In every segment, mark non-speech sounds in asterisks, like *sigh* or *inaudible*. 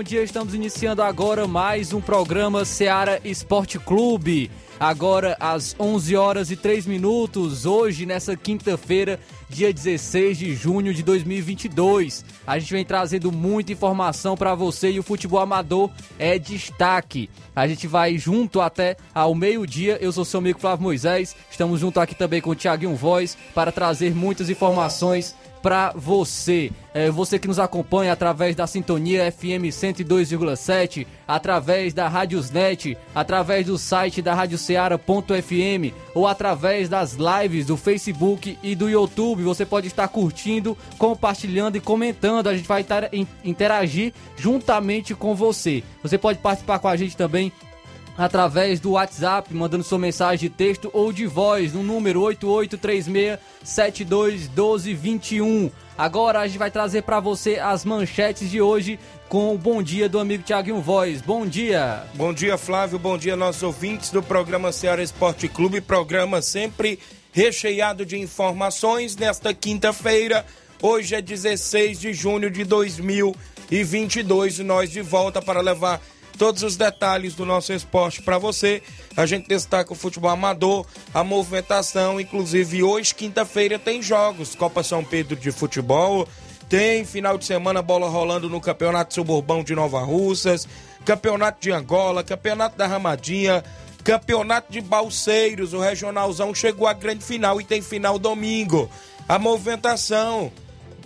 Bom dia. Estamos iniciando agora mais um programa Seara Esporte Clube. Agora às 11 horas e 3 minutos, hoje nessa quinta-feira, dia 16 de junho de 2022. A gente vem trazendo muita informação para você e o futebol amador é destaque. A gente vai junto até ao meio-dia. Eu sou seu amigo Flávio Moisés. Estamos junto aqui também com o Thiaguinho Voz para trazer muitas informações para você. É, você que nos acompanha através da sintonia FM 102,7, através da Rádiosnet, através do site da radioceara.fm ou através das lives do Facebook e do YouTube. Você pode estar curtindo, compartilhando e comentando. A gente vai interagir juntamente com você. Você pode participar com a gente também através do WhatsApp, mandando sua mensagem de texto ou de voz no número 8836721221. Agora a gente vai trazer para você as manchetes de hoje com o bom dia do amigo Tiaguinho Voz. Bom dia. Bom dia, Flávio. Bom dia, nossos ouvintes do programa Ceará Esporte Clube. Programa sempre recheado de informações nesta quinta-feira. Hoje é 16 de junho de 2022 e nós de volta para levar todos os detalhes do nosso esporte para você. A gente destaca o futebol amador, a movimentação, inclusive hoje, quinta-feira, tem jogos. Copa São Pedro de futebol, tem final de semana bola rolando no Campeonato Suburbão de Nova Russas, Campeonato de Angola, Campeonato da Ramadinha, Campeonato de Balseiros, o Regionalzão chegou à grande final e tem final domingo. A movimentação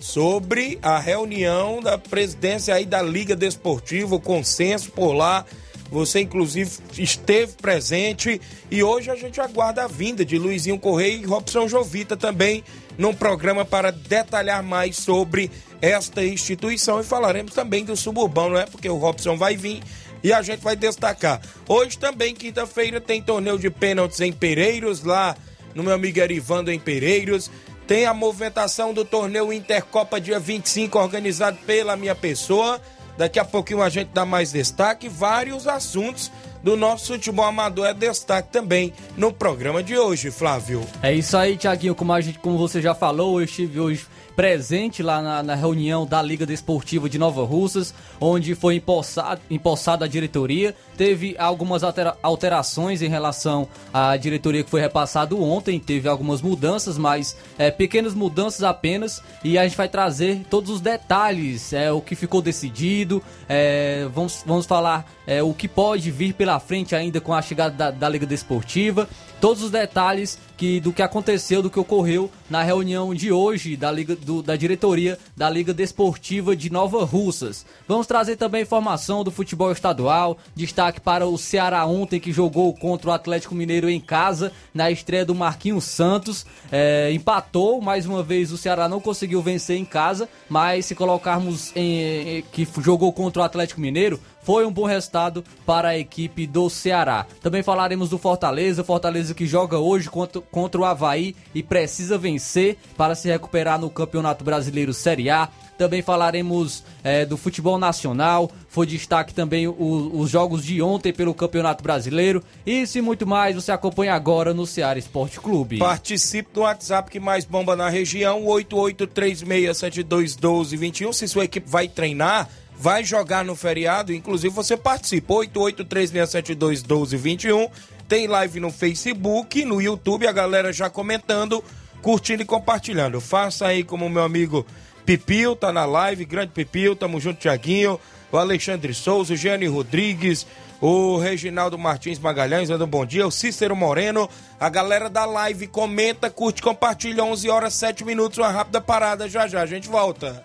sobre a reunião da presidência aí da Liga Desportiva, o consenso por lá. Você, inclusive, esteve presente e hoje a gente aguarda a vinda de Luizinho Correia e Robson Jovita também num programa para detalhar mais sobre esta instituição e falaremos também do suburbão, não é? Porque o Robson vai vir e a gente vai destacar. Hoje também, quinta-feira, tem torneio de pênaltis em Pereiros, lá no meu amigo Erivando em Pereiros. Tem a movimentação do torneio Intercopa dia 25, organizado pela minha pessoa. Daqui a pouquinho a gente dá mais destaque. Vários assuntos do nosso futebol amador é destaque também no programa de hoje, Flávio. É isso aí, Tiaguinho. Como, a gente, como você já falou, eu estive hoje presente lá na, na, reunião da Liga Desportiva de Nova Russas, onde foi empossado, empossada a diretoria. Teve algumas altera, alterações em relação à diretoria que foi repassado ontem, teve algumas mudanças, mas é, pequenas mudanças apenas. E a gente vai trazer todos os detalhes, é, o que ficou decidido. É, vamos, vamos falar é, o que pode vir pela frente ainda com a chegada da, da Liga Desportiva todos os detalhes que, do que aconteceu, do que ocorreu na reunião de hoje da, Liga, do, da diretoria da Liga Desportiva de Nova Russas. Vamos trazer também informação do futebol estadual, destaque para o Ceará ontem que jogou contra o Atlético Mineiro em casa, na estreia do Marquinhos Santos. É, empatou, mais uma vez o Ceará não conseguiu vencer em casa, mas se colocarmos em, em que jogou contra o Atlético Mineiro, foi um bom resultado para a equipe do Ceará. Também falaremos do Fortaleza, Fortaleza que joga hoje contra, contra o Havaí e precisa vencer para se recuperar no Campeonato Brasileiro Série A. Também falaremos é, do futebol nacional. Foi destaque também o, os jogos de ontem pelo Campeonato Brasileiro. Isso e muito mais você acompanha agora no Ceará Esporte Clube. Participe do WhatsApp que mais bomba na região, 8836721221. Se sua equipe vai treinar, vai jogar no feriado, inclusive você participa. 8836721221. Tem live no Facebook, no YouTube, a galera já comentando, curtindo e compartilhando. Faça aí como meu amigo Pipil, tá na live, grande Pipil, tamo junto, Tiaguinho, o Alexandre Souza, o Gênio Rodrigues, o Reginaldo Martins Magalhães, dando um bom dia, o Cícero Moreno, a galera da live comenta, curte, compartilha, 11 horas 7 minutos, uma rápida parada, já já a gente volta.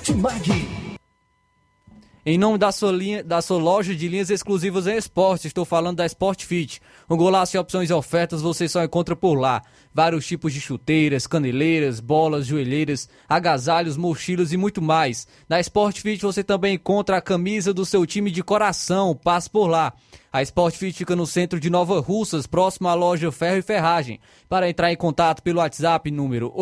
Martimag. Em nome da sua, linha, da sua loja de linhas exclusivas em esporte, estou falando da Sport Fit. Um golaço de opções e ofertas você só encontra por lá. Vários tipos de chuteiras, caneleiras, bolas, joelheiras, agasalhos, mochilas e muito mais. Na Sport Fit você também encontra a camisa do seu time de coração. Passe por lá. A Sport Fit fica no centro de Nova Russas, próximo à loja Ferro e Ferragem. Para entrar em contato pelo WhatsApp número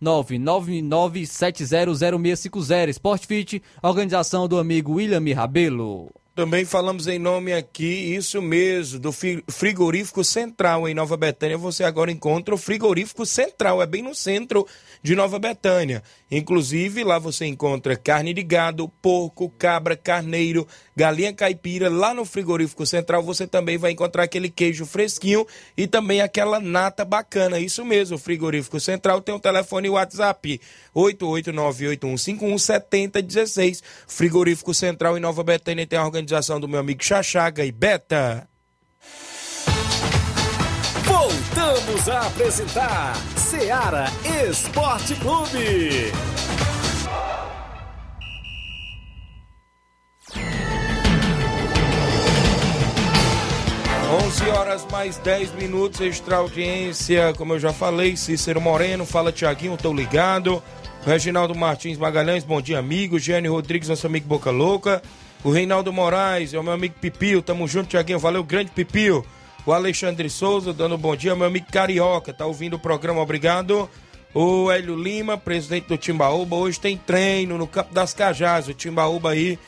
88999700650. Sport Fit, organização do amigo William Rabelo. Também falamos em nome aqui, isso mesmo, do Frigorífico Central em Nova Betânia. Você agora encontra o Frigorífico Central, é bem no centro de Nova Betânia. Inclusive, lá você encontra carne de gado, porco, cabra, carneiro, galinha caipira. Lá no Frigorífico Central você também vai encontrar aquele queijo fresquinho e também aquela nata bacana. Isso mesmo, o Frigorífico Central tem o um telefone WhatsApp 88981517016. Frigorífico Central em Nova Betânia tem a organização do meu amigo Chachaga e Beta. Voltamos a apresentar Seara Esporte Clube. 11 horas mais 10 minutos, extra audiência, como eu já falei, Cícero Moreno, fala Tiaguinho, tô ligado. Reginaldo Martins Magalhães, bom dia, amigo. Gênio Rodrigues, nosso amigo Boca Louca. O Reinaldo Moraes, é o meu amigo Pipio, tamo junto, Tiaguinho, valeu, grande Pipio. O Alexandre Souza, dando um bom dia, meu amigo Carioca, tá ouvindo o programa, obrigado. O Hélio Lima, presidente do Timbaúba, hoje tem treino no Campo das Cajás, o Timbaúba aí,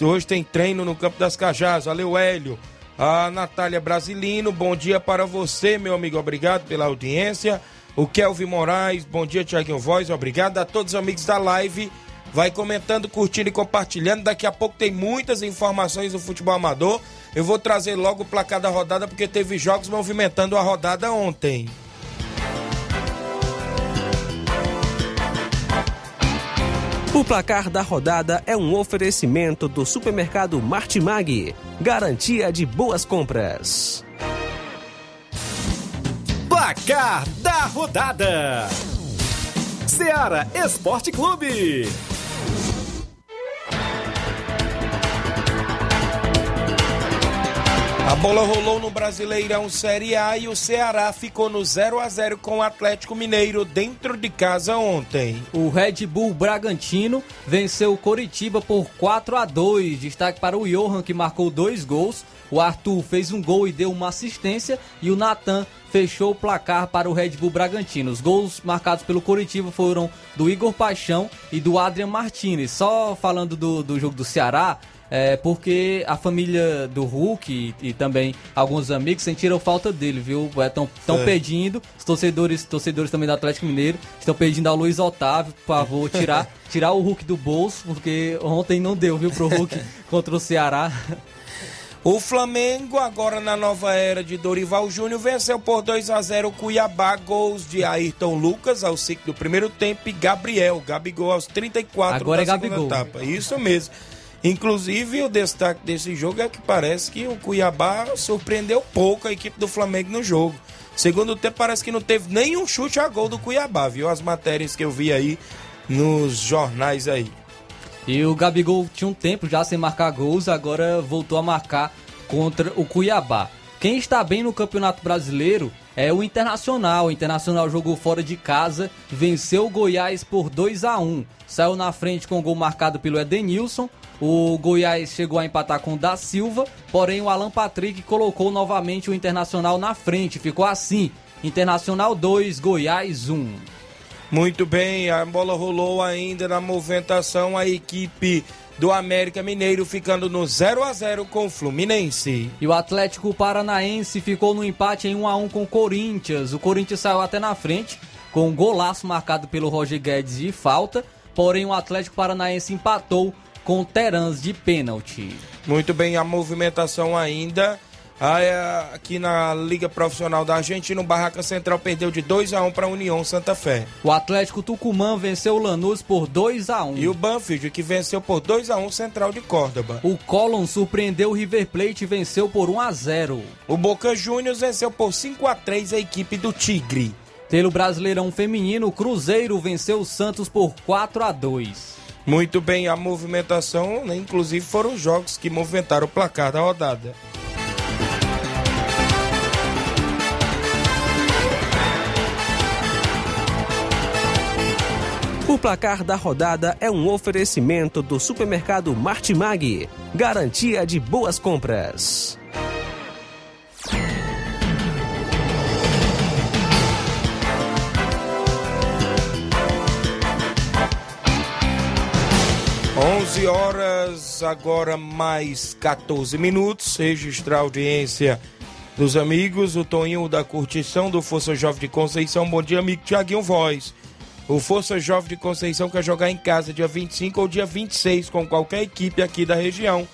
hoje tem treino no Campo das Cajás, valeu Hélio. A Natália Brasilino, bom dia para você, meu amigo, obrigado pela audiência. O Kelvin Moraes, bom dia, Tiaguinho Voz, obrigado a todos os amigos da live vai comentando, curtindo e compartilhando. Daqui a pouco tem muitas informações do futebol amador. Eu vou trazer logo o placar da rodada porque teve jogos movimentando a rodada ontem. O placar da rodada é um oferecimento do supermercado Martimag, garantia de boas compras. Placar da rodada: Seara Esporte Clube. A bola rolou no Brasileirão Série A e o Ceará ficou no 0 a 0 com o Atlético Mineiro dentro de casa ontem. O Red Bull Bragantino venceu o Coritiba por 4 a 2. Destaque para o Johan que marcou dois gols. O Arthur fez um gol e deu uma assistência e o Natan fechou o placar para o Red Bull Bragantino. Os gols marcados pelo Coritiba foram do Igor Paixão e do Adrian Martinez. Só falando do, do jogo do Ceará, é, porque a família do Hulk e, e também alguns amigos sentiram falta dele, viu? Estão É. pedindo, os torcedores, torcedores também do Atlético Mineiro, estão pedindo ao Luiz Otávio, por favor, tirar, *laughs* tirar o Hulk do bolso, porque ontem não deu, viu, pro Hulk *laughs* contra o Ceará. O Flamengo, agora na nova era de Dorival Júnior, venceu por 2 a 0 o Cuiabá, gols de Ayrton Lucas ao ciclo do primeiro tempo e Gabriel, Gabigol aos 34 Agora da é segunda Gabigol. etapa. Isso mesmo. Inclusive, o destaque desse jogo é que parece que o Cuiabá surpreendeu pouco a equipe do Flamengo no jogo. Segundo tempo, parece que não teve nenhum chute a gol do Cuiabá, viu? As matérias que eu vi aí nos jornais aí. E o Gabigol tinha um tempo já sem marcar gols, agora voltou a marcar contra o Cuiabá. Quem está bem no Campeonato Brasileiro é o Internacional. O Internacional jogou fora de casa, venceu o Goiás por 2 a 1 Saiu na frente com o gol marcado pelo Edenilson. O Goiás chegou a empatar com o Da Silva, porém o Alan Patrick colocou novamente o Internacional na frente. Ficou assim: Internacional 2, Goiás 1. Muito bem, a bola rolou ainda na movimentação, a equipe do América Mineiro ficando no 0 a 0 com o Fluminense. E o Atlético Paranaense ficou no empate em 1 a 1 com o Corinthians. O Corinthians saiu até na frente com um golaço marcado pelo Roger Guedes de falta, porém o Atlético Paranaense empatou com o Terans de pênalti. Muito bem, a movimentação ainda. Ah, é, Aqui na Liga Profissional da Argentina, o Barraca Central perdeu de 2 a 1 para a União Santa Fé. O Atlético Tucumã venceu o Lanús por 2 a 1. E o Banfield, que venceu por 2 a 1 Central de Córdoba. O Colón surpreendeu o River Plate e venceu por 1 a 0. O Boca Juniors venceu por 5 a 3 a equipe do Tigre. Pelo Brasileirão Feminino, o Cruzeiro venceu o Santos por 4 a 2. Muito bem, a movimentação, né, inclusive foram os jogos que movimentaram o placar da rodada. Placar da rodada é um oferecimento do supermercado Martimag. Garantia de boas compras. Onze horas, agora mais 14 minutos. Registrar a audiência dos amigos. O Toninho da Curtição do Força Jovem de Conceição. Bom dia, amigo Tiaguinho Voz. O Força Jovem de Conceição quer jogar em casa dia 25 ou dia 26 com qualquer equipe aqui da região.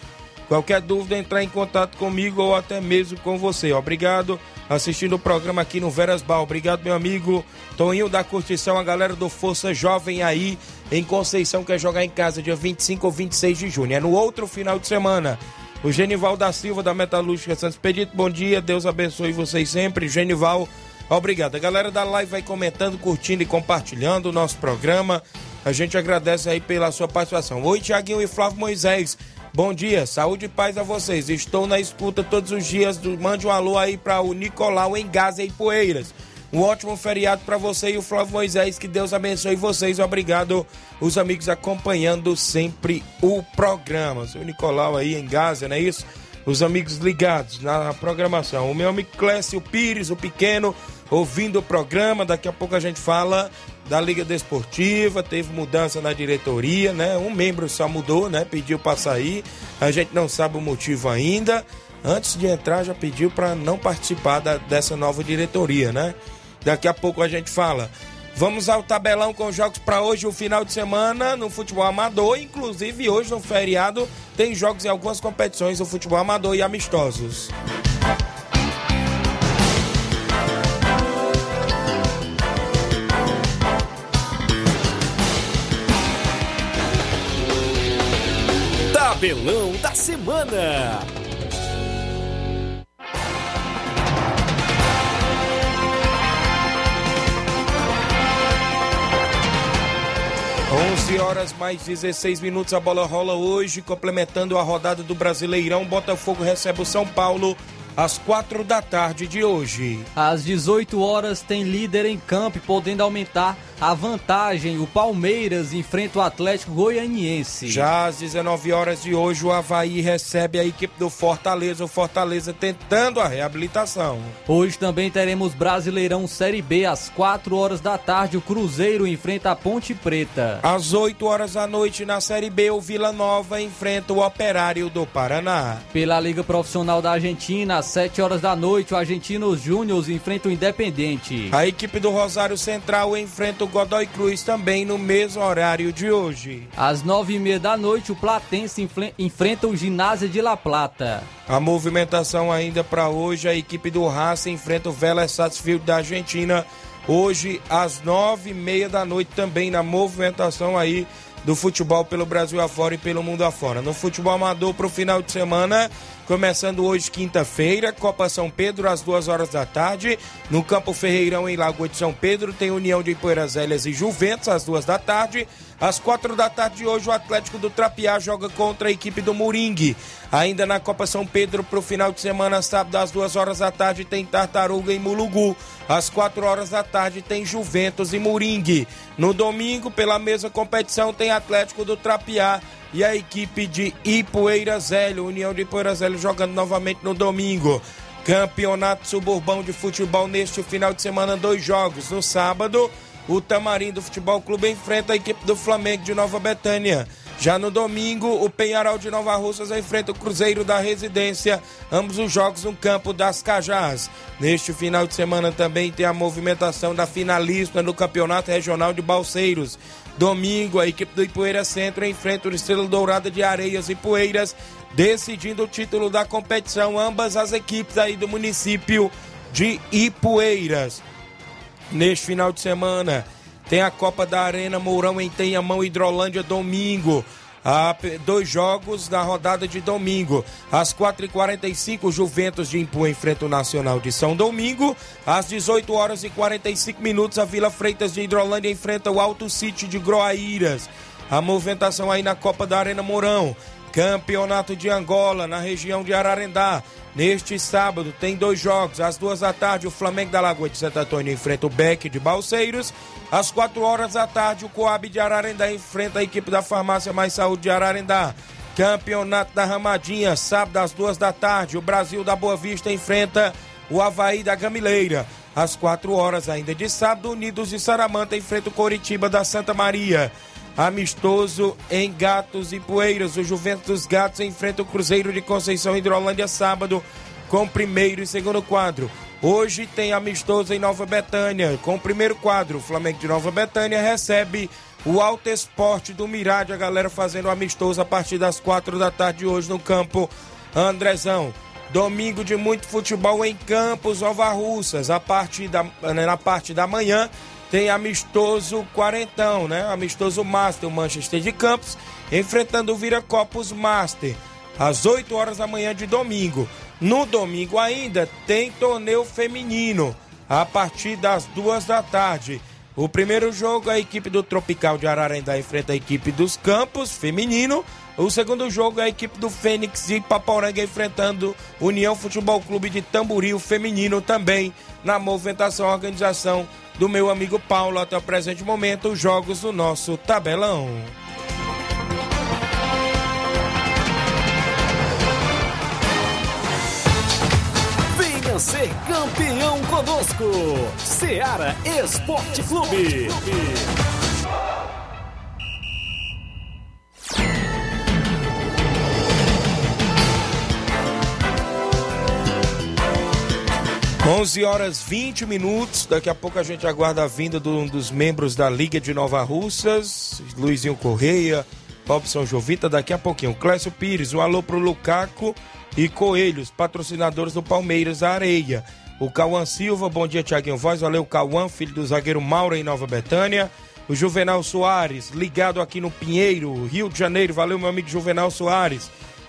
Qualquer dúvida, entrar em contato comigo ou até mesmo com você. Obrigado assistindo o programa aqui no Veras Bar. Obrigado, meu amigo Toninho da Curtição, a galera do Força Jovem aí em Conceição quer jogar em casa dia 25 ou 26 de junho. É no outro final de semana. O Genival da Silva da Metalúrgica Santos Pedito, bom dia, Deus abençoe vocês sempre. Genival, obrigado. A galera da live vai comentando, curtindo e compartilhando o nosso programa. A gente agradece aí pela sua participação. Oi, Tiaguinho e Flávio Moisés. Bom dia, saúde e paz a vocês. Estou na escuta todos os dias. Mande um alô aí para o Nicolau em Gaza e Poeiras. Um ótimo feriado para você e o Flávio Moisés. Que Deus abençoe vocês. Obrigado, os amigos acompanhando sempre o programa. O Nicolau aí em Gaza, não é isso? Os amigos ligados na programação. O meu amigo Clécio Pires, o pequeno, ouvindo o programa. Daqui a pouco a gente fala da Liga Desportiva, teve mudança na diretoria, né? Um membro só mudou, né? Pediu para sair. A gente não sabe o motivo ainda. Antes de entrar já pediu para não participar da- dessa nova diretoria, né? Daqui a pouco a gente fala. Vamos ao tabelão com jogos para hoje, o final de semana no futebol amador, inclusive hoje no feriado tem jogos em algumas competições do futebol amador e amistosos. Tabelão da semana. Onze horas mais 16 minutos, a bola rola hoje, complementando a rodada do Brasileirão. Botafogo recebe o São Paulo às quatro da tarde de hoje. Às 18 horas tem líder em campo, podendo aumentar a vantagem. O Palmeiras enfrenta o Atlético Goianiense. Já às 19 horas de hoje, o Havaí recebe a equipe do Fortaleza. O Fortaleza tentando a reabilitação. Hoje também teremos Brasileirão Série B às 4 horas da tarde. O Cruzeiro enfrenta a Ponte Preta. Às 8 horas da noite, na Série B, o Vila Nova enfrenta o Operário do Paraná. Pela Liga Profissional da Argentina, às 7 horas da noite, o Argentinos Júnior enfrenta o Independente. A equipe do Rosário Central enfrenta o Godoy Cruz também no mesmo horário de hoje. Às 9 e meia da noite, o Platense enfrenta o Ginásio de La Plata. A movimentação ainda para hoje, a equipe do Racing enfrenta o Vélez Sarsfield da Argentina. Hoje, às nove e meia da noite, também na movimentação aí do futebol pelo Brasil afora e pelo mundo afora. No futebol amador para o final de semana, começando hoje, quinta-feira, Copa São Pedro, às duas horas da tarde. No Campo Ferreirão, em Lagoa de São Pedro, tem União de Ipoeiras Velhas e Juventus, às duas da tarde. Às quatro da tarde de hoje, o Atlético do Trapiá joga contra a equipe do Moringue. Ainda na Copa São Pedro, para o final de semana, sábado, às duas horas da tarde, tem Tartaruga e Mulugu. Às quatro horas da tarde, tem Juventus e Moringue. No domingo, pela mesma competição, tem Atlético do Trapiá e a equipe de Ipueiras Zélio, União de Ipueiras Zélio, jogando novamente no domingo. Campeonato Suburbão de Futebol neste final de semana, dois jogos. No sábado, o Tamarindo Futebol Clube enfrenta a equipe do Flamengo de Nova Betânia. Já no domingo, o Penharol de Nova Russas enfrenta o Cruzeiro da Residência, ambos os jogos no campo das Cajás. Neste final de semana também tem a movimentação da finalista no Campeonato Regional de Balseiros. Domingo, a equipe do Ipueira Centro enfrenta o Estrela Dourada de Areias e Poeiras, decidindo o título da competição, ambas as equipes aí do município de Ipueiras. Neste final de semana, tem a Copa da Arena Mourão em Tenhamão, Hidrolândia, domingo. Há dois jogos na rodada de domingo. Às 4h45, Juventus de Impu enfrenta o Nacional de São Domingo. Às 18 horas e 45 minutos, a Vila Freitas de Hidrolândia enfrenta o Alto City de Groaíras. A movimentação aí na Copa da Arena Mourão. Campeonato de Angola, na região de Ararendá. Neste sábado tem dois jogos. Às duas da tarde, o Flamengo da Lagoa de Santo Antônio enfrenta o Beck de Balseiros. Às quatro horas da tarde, o Coab de Ararendá enfrenta a equipe da Farmácia Mais Saúde de Ararendá. Campeonato da Ramadinha, sábado às duas da tarde, o Brasil da Boa Vista enfrenta o Havaí da Gamileira. Às quatro horas ainda de sábado, Unidos de Saramanta enfrenta o Coritiba da Santa Maria. Amistoso em Gatos e Poeiras. O Juventus Gatos enfrenta o Cruzeiro de Conceição Hidrolândia sábado com primeiro e segundo quadro. Hoje tem amistoso em Nova Betânia com primeiro quadro. O Flamengo de Nova Betânia recebe o Alto Esporte do Mirade. A galera fazendo amistoso a partir das quatro da tarde hoje no campo Andrezão. Domingo de muito futebol em Campos, Nova Russas. A partir da, na parte da manhã tem amistoso quarentão, né? Amistoso Master, o Manchester de Campos, enfrentando o Viracopos Master, às 8 horas da manhã de domingo. No domingo ainda tem torneio feminino, a partir das duas da tarde. O primeiro jogo, a equipe do Tropical de Ararendá enfrenta a equipe dos Campos, feminino. O segundo jogo, a equipe do Fênix de Paporanga enfrentando União Futebol Clube de Tamboril, feminino também, na movimentação organização do meu amigo Paulo até o presente momento, os jogos do nosso tabelão. Venha ser campeão conosco, Seara Esporte Clube. 11 horas 20 minutos. Daqui a pouco a gente aguarda a vinda de um dos membros da Liga de Nova Russas, Luizinho Correia, Robson Jovita. Daqui a pouquinho, Clécio Pires. Um alô pro Lucaco e Coelhos, patrocinadores do Palmeiras Areia. O Cauã Silva, bom dia, Tiaguinho Voz. Valeu, Cauã, filho do zagueiro Mauro em Nova Betânia. O Juvenal Soares, ligado aqui no Pinheiro, Rio de Janeiro. Valeu, meu amigo Juvenal Soares.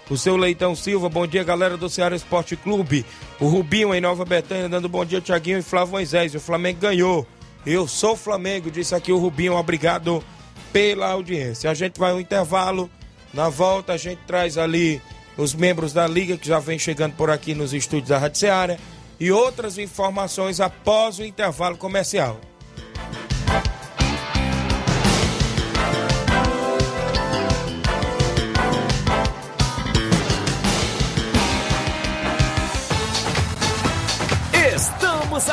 O seu Leitão Silva, bom dia, galera do Ceará Esporte Clube. O Rubinho em Nova Betânia, dando bom dia, Tiaguinho e Flávio Moisés. O Flamengo ganhou. Eu sou Flamengo, disse aqui o Rubinho. Obrigado pela audiência. A gente vai ao intervalo. Na volta, a gente traz ali os membros da Liga que já vem chegando por aqui nos estúdios da Rádio Ceará e outras informações após o intervalo comercial.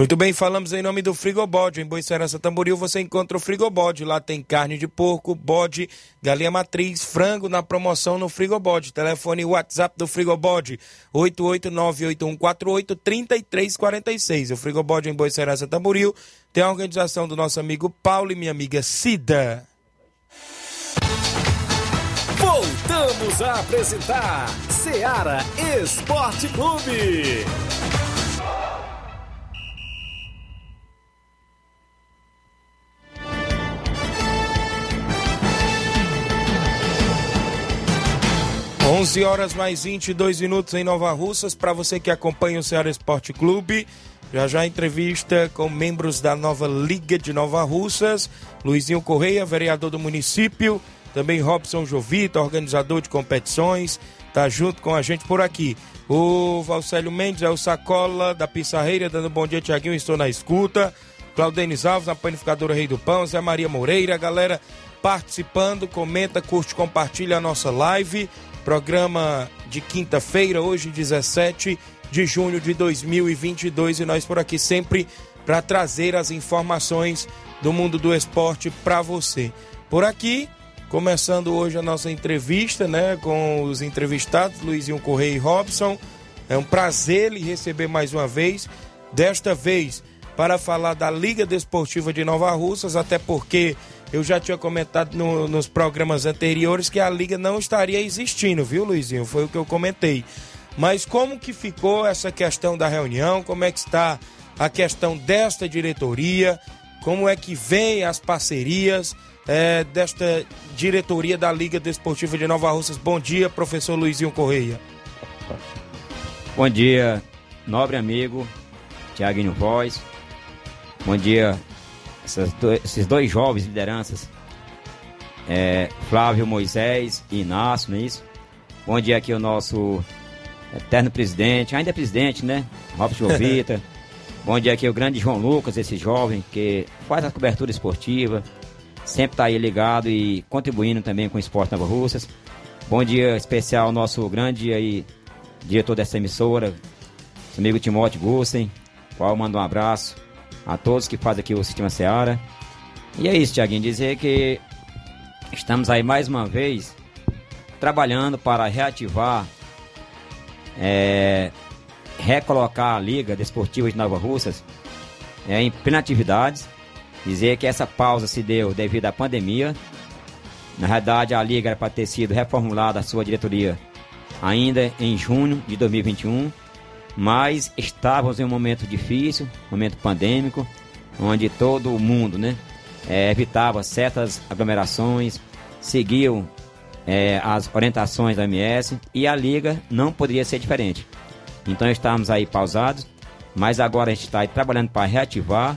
Muito bem, falamos em nome do Frigobode. Em Boicerança Tamboril você encontra o Frigobode. Lá tem carne de porco, bode, galinha matriz, frango na promoção no Frigobode. Telefone e WhatsApp do Frigobode, 88981483346. O Frigobode em Boicerança Tamboril tem a organização do nosso amigo Paulo e minha amiga Cida. Voltamos a apresentar Seara Esporte Clube. 11 horas mais 22 minutos em Nova Russas. Para você que acompanha o Ceará Esporte Clube, já já entrevista com membros da nova Liga de Nova Russas. Luizinho Correia, vereador do município. Também Robson Jovita, organizador de competições. Tá junto com a gente por aqui. O Valcélio Mendes é o Sacola da Pissarreira, dando bom dia, Tiaguinho. Estou na escuta. Claudenis Alves, na panificadora Rei do Pão. Zé Maria Moreira, galera participando. Comenta, curte, compartilha a nossa live. Programa de quinta-feira, hoje 17 de junho de 2022 e nós por aqui sempre para trazer as informações do mundo do esporte para você. Por aqui, começando hoje a nossa entrevista, né, com os entrevistados Luizinho Correia e Robson. É um prazer lhe receber mais uma vez. Desta vez para falar da Liga Desportiva de Nova Russas, até porque eu já tinha comentado no, nos programas anteriores que a liga não estaria existindo, viu, Luizinho? Foi o que eu comentei. Mas como que ficou essa questão da reunião? Como é que está a questão desta diretoria? Como é que vem as parcerias é, desta diretoria da Liga Desportiva de Nova Russas? Bom dia, professor Luizinho Correia. Bom dia, nobre amigo Tiaguinho Voz. Bom dia, dois, esses dois jovens lideranças, é, Flávio Moisés e Inácio, não é isso? Bom dia aqui o nosso eterno presidente, ainda é presidente, né? Robson *laughs* Jovita. Bom dia aqui o grande João Lucas, esse jovem que faz a cobertura esportiva, sempre está aí ligado e contribuindo também com o esporte Nova Russas. Bom dia especial ao nosso grande aí, diretor dessa emissora, amigo Timóteo Gussen, qual manda um abraço a todos que fazem aqui o Sistema Seara. E é isso, Tiaguinho, dizer que estamos aí mais uma vez trabalhando para reativar, é, recolocar a Liga Desportiva de Nova Russas é, em plena atividades. Dizer que essa pausa se deu devido à pandemia. Na realidade, a Liga era para ter sido reformulada a sua diretoria ainda em junho de 2021 mas estávamos em um momento difícil, momento pandêmico, onde todo mundo né, é, evitava certas aglomerações, seguiam é, as orientações da OMS e a liga não poderia ser diferente. Então estamos aí pausados, mas agora a gente está trabalhando para reativar.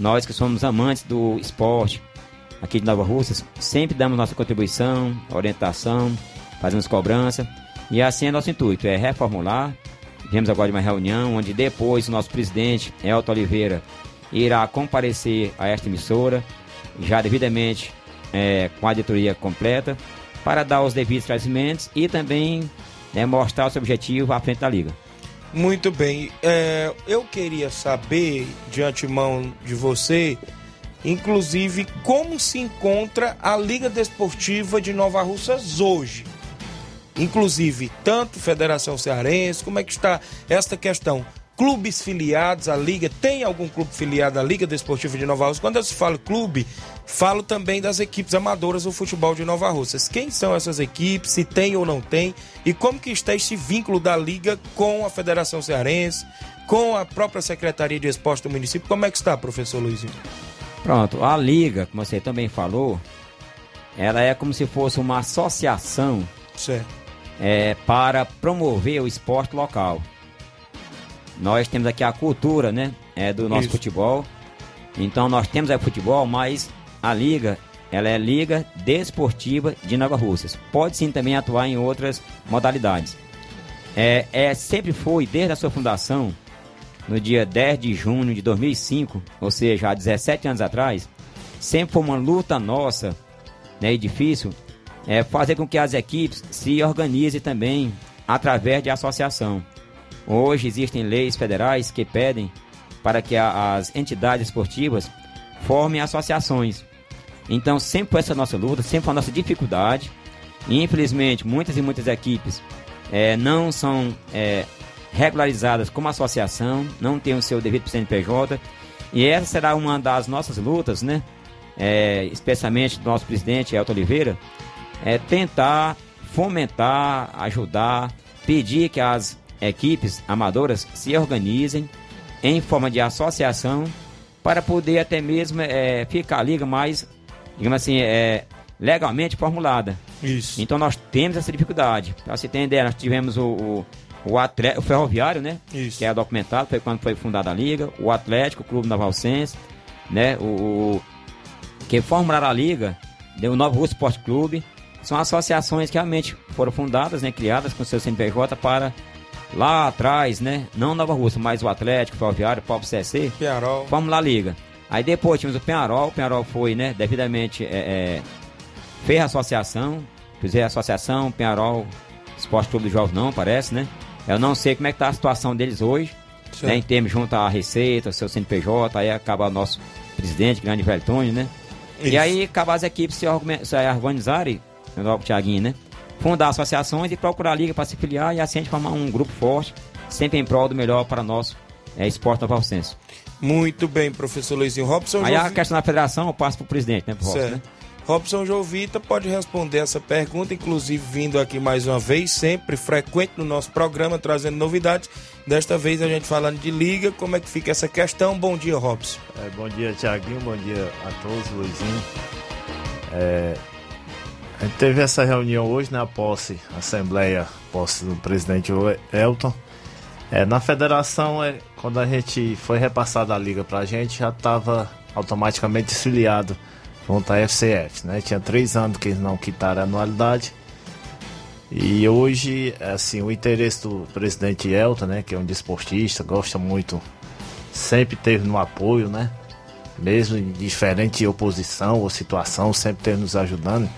Nós que somos amantes do esporte aqui de Nova Rússia, sempre damos nossa contribuição, orientação, fazemos cobrança. E assim é nosso intuito, é reformular, Viemos agora de uma reunião onde depois o nosso presidente, Elton Oliveira, irá comparecer a esta emissora, já devidamente é, com a diretoria completa, para dar os devidos esclarecimentos e também né, mostrar o seu objetivo à frente da Liga. Muito bem. É, eu queria saber, de antemão de você, inclusive, como se encontra a Liga Desportiva de Nova Russas hoje inclusive tanto Federação Cearense, como é que está esta questão? Clubes filiados à Liga, tem algum clube filiado à Liga Desportiva de Nova Rússia? Quando eu falo clube, falo também das equipes amadoras do futebol de Nova Rússia. Quem são essas equipes, se tem ou não tem, e como que está esse vínculo da Liga com a Federação Cearense, com a própria Secretaria de Esporte do município, como é que está, professor Luizinho? Pronto, a liga, como você também falou, ela é como se fosse uma associação Certo. É, para promover o esporte local. Nós temos aqui a cultura, né, é, do nosso Isso. futebol. Então nós temos aí futebol, mas a liga, ela é liga desportiva de Nova Russas. Pode sim também atuar em outras modalidades. É, é sempre foi desde a sua fundação, no dia 10 de junho de 2005, ou seja, há 17 anos atrás, sempre foi uma luta nossa, né, e difícil, é fazer com que as equipes se organizem também através de associação. Hoje existem leis federais que pedem para que a- as entidades esportivas formem associações. Então, sempre foi essa nossa luta, sempre foi a nossa dificuldade. Infelizmente, muitas e muitas equipes eh, não são eh, regularizadas como associação, não têm o seu devido CNPJ. E essa será uma das nossas lutas, né? Eh, especialmente do nosso presidente Elton Oliveira, é tentar fomentar, ajudar, pedir que as equipes amadoras se organizem em forma de associação para poder até mesmo eh, ficar a liga mais, digamos assim, eh, legalmente formulada. Isso. Então nós temos essa dificuldade. Para você ter ideia, nós tivemos o, o, o, o Ferroviário, né? Isso. Que é documentado, foi quando foi fundada a liga, o Atlético, o Clube Navalcense, né? O, o- que formularam a liga, né? o Novo Russo Esporte Clube. São associações que realmente foram fundadas, né? Criadas com seu CNPJ para lá atrás, né? Não Nova Russa, mas o Atlético, o Ferroviário, o Pop CC. Piarol. Vamos lá, liga. Aí depois tínhamos o Penharol, o Penharol foi, né, devidamente é, é, fez a associação, fez a associação, Penharol, Esporte Clube do Jovem não, parece, né? Eu não sei como é que tá a situação deles hoje, né, em termos junto à Receita, seu CNPJ, aí acaba o nosso presidente, grande Veltônio, né? Isso. E aí acaba as equipes se organizarem, o Thiaguinho, né? Fundar associações e procurar a liga para se filiar e assim a gente formar um grupo forte, sempre em prol do melhor para nosso é, esporte novo senso. Muito bem, professor Luizinho. Robson Aí a questão da federação eu passo pro presidente, né? Robson, Certo. né? Robson Jovita pode responder essa pergunta, inclusive vindo aqui mais uma vez, sempre frequente no nosso programa, trazendo novidades. Desta vez a gente falando de liga, como é que fica essa questão? Bom dia, Robson. É, bom dia, Tiaguinho. Bom dia a todos, Luizinho. É, a gente teve essa reunião hoje na posse, assembleia, posse do presidente Elton. É, na federação, é, quando a gente foi repassada a liga pra gente, já estava automaticamente desfiliado junto à FCF. Né? Tinha três anos que eles não quitaram a anualidade. E hoje, assim, o interesse do presidente Elton, né, que é um desportista, gosta muito, sempre teve no apoio, né? Mesmo em diferente oposição ou situação, sempre teve nos ajudando.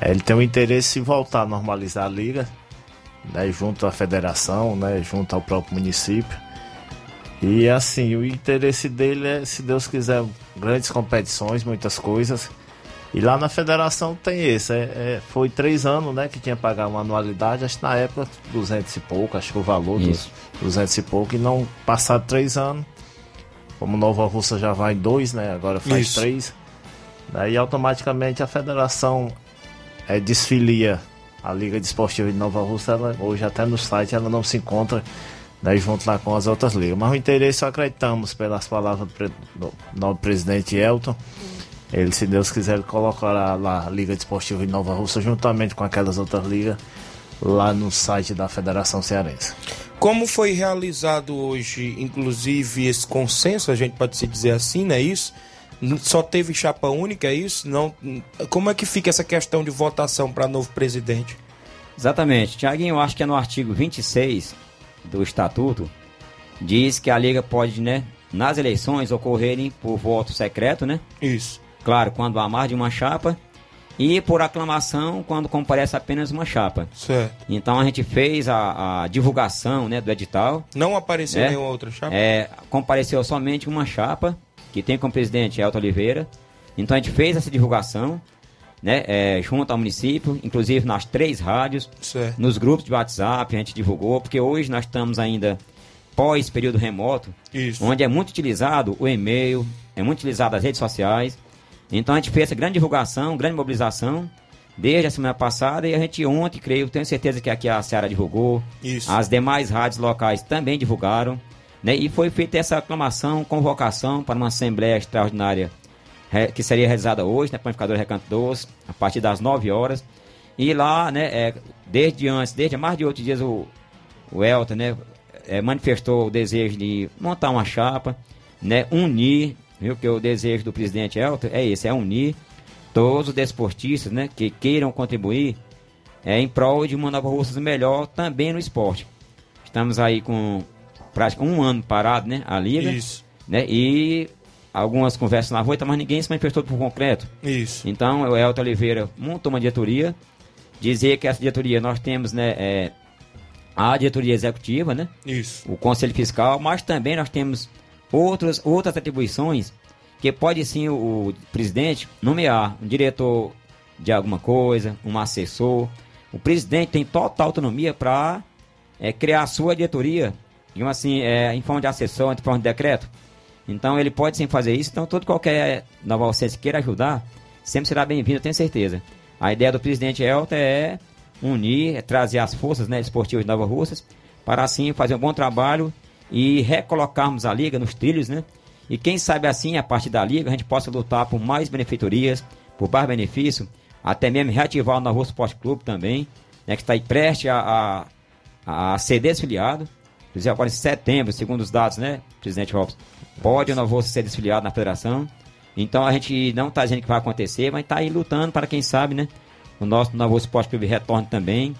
É, ele tem o interesse em voltar a normalizar a liga, né, junto à federação, né, junto ao próprio município. E assim, o interesse dele é, se Deus quiser, grandes competições, muitas coisas. E lá na federação tem esse. é- é, foi três anos né, que tinha que pagar uma anualidade, acho que na época 200 e pouco, acho que o valor dos Isso. 200 e pouco. E não passado três anos, como Nova Russa já vai em dois, né? Agora faz Isso. três. Daí automaticamente a federação é, desfilia a Liga Desportiva de Nova Russa, ela, hoje até no site ela não se encontra né, junto lá com as outras ligas. Mas o interesse acreditamos pelas palavras do, novo presidente Elton. Ele, se Deus quiser, colocará lá a Liga Desportiva de Nova Russa juntamente com aquelas outras ligas lá no site da Federação Cearense. Como foi realizado hoje, inclusive, esse consenso, a gente pode se dizer assim, não é isso? Só teve chapa única, é isso? Não, como é que fica essa questão de votação para novo presidente? Exatamente. Tiaguinho, eu acho que é no artigo 26 do Estatuto, diz que a Liga pode, né, nas eleições ocorrerem por voto secreto, né? Isso. Claro, quando há mais de uma chapa, e por aclamação quando comparece apenas uma chapa. Certo. Então a gente fez a, a divulgação né, do edital. Não apareceu É. nenhuma outra chapa? É, compareceu somente uma chapa, que tem como presidente Elton Oliveira. Então a gente fez essa divulgação, né, é, junto ao município, inclusive nas três rádios, Certo. nos grupos de WhatsApp, a gente divulgou, porque hoje nós estamos ainda pós período remoto, Isso. onde é muito utilizado o e-mail, é muito utilizado as redes sociais. Então a gente fez essa grande divulgação, grande mobilização, desde a semana passada e a gente ontem, creio, tenho certeza que aqui a Seara divulgou, Isso. as demais rádios locais também divulgaram, né? E foi feita essa aclamação, convocação para uma assembleia extraordinária que seria realizada hoje, na Panificadora Recanto Doce, a partir das 9 horas. E lá, né, é, desde antes, desde mais de oito dias, o, o Elton, né, é, manifestou o desejo de montar uma chapa, né, unir, viu, que o desejo do presidente Elton é esse, é unir todos os desportistas, né, que queiram contribuir é, em prol de uma Nova Russas melhor também no esporte. Estamos aí com praticamente um ano parado, né, a liga, Isso. né, e algumas conversas na rua, mas ninguém se manifestou por concreto. Isso. Então, o Elton Oliveira montou uma diretoria, dizer que essa diretoria nós temos, né, é, a diretoria executiva, né, Isso. o conselho fiscal, mas também nós temos outras, outras atribuições que pode sim o, o presidente nomear um diretor de alguma coisa, um assessor. O presidente tem total autonomia para criar a sua diretoria, digamos assim, é, em forma de assessor, em forma de decreto. Então ele pode sim fazer isso. Então todo qualquer nova que queira ajudar, sempre será bem-vindo, tenho certeza. A ideia do presidente Elton é unir, é trazer as forças né, esportivas de Nova Russas para assim fazer um bom trabalho e recolocarmos a liga nos trilhos, né? E quem sabe assim, a partir da liga, a gente possa lutar por mais benefeitorias, por mais benefício, até mesmo reativar o Nova Russa Esporte Clube também, né, que está aí prestes a, a, a ser desfiliado. Inclusive agora em setembro, segundo os dados, né, presidente Robson, pode o Nova Russa ser desfiliado na federação. Então a gente não está dizendo que vai acontecer, mas está aí lutando para quem sabe, né? O nosso Nova Russa Esporte Clube retorne também,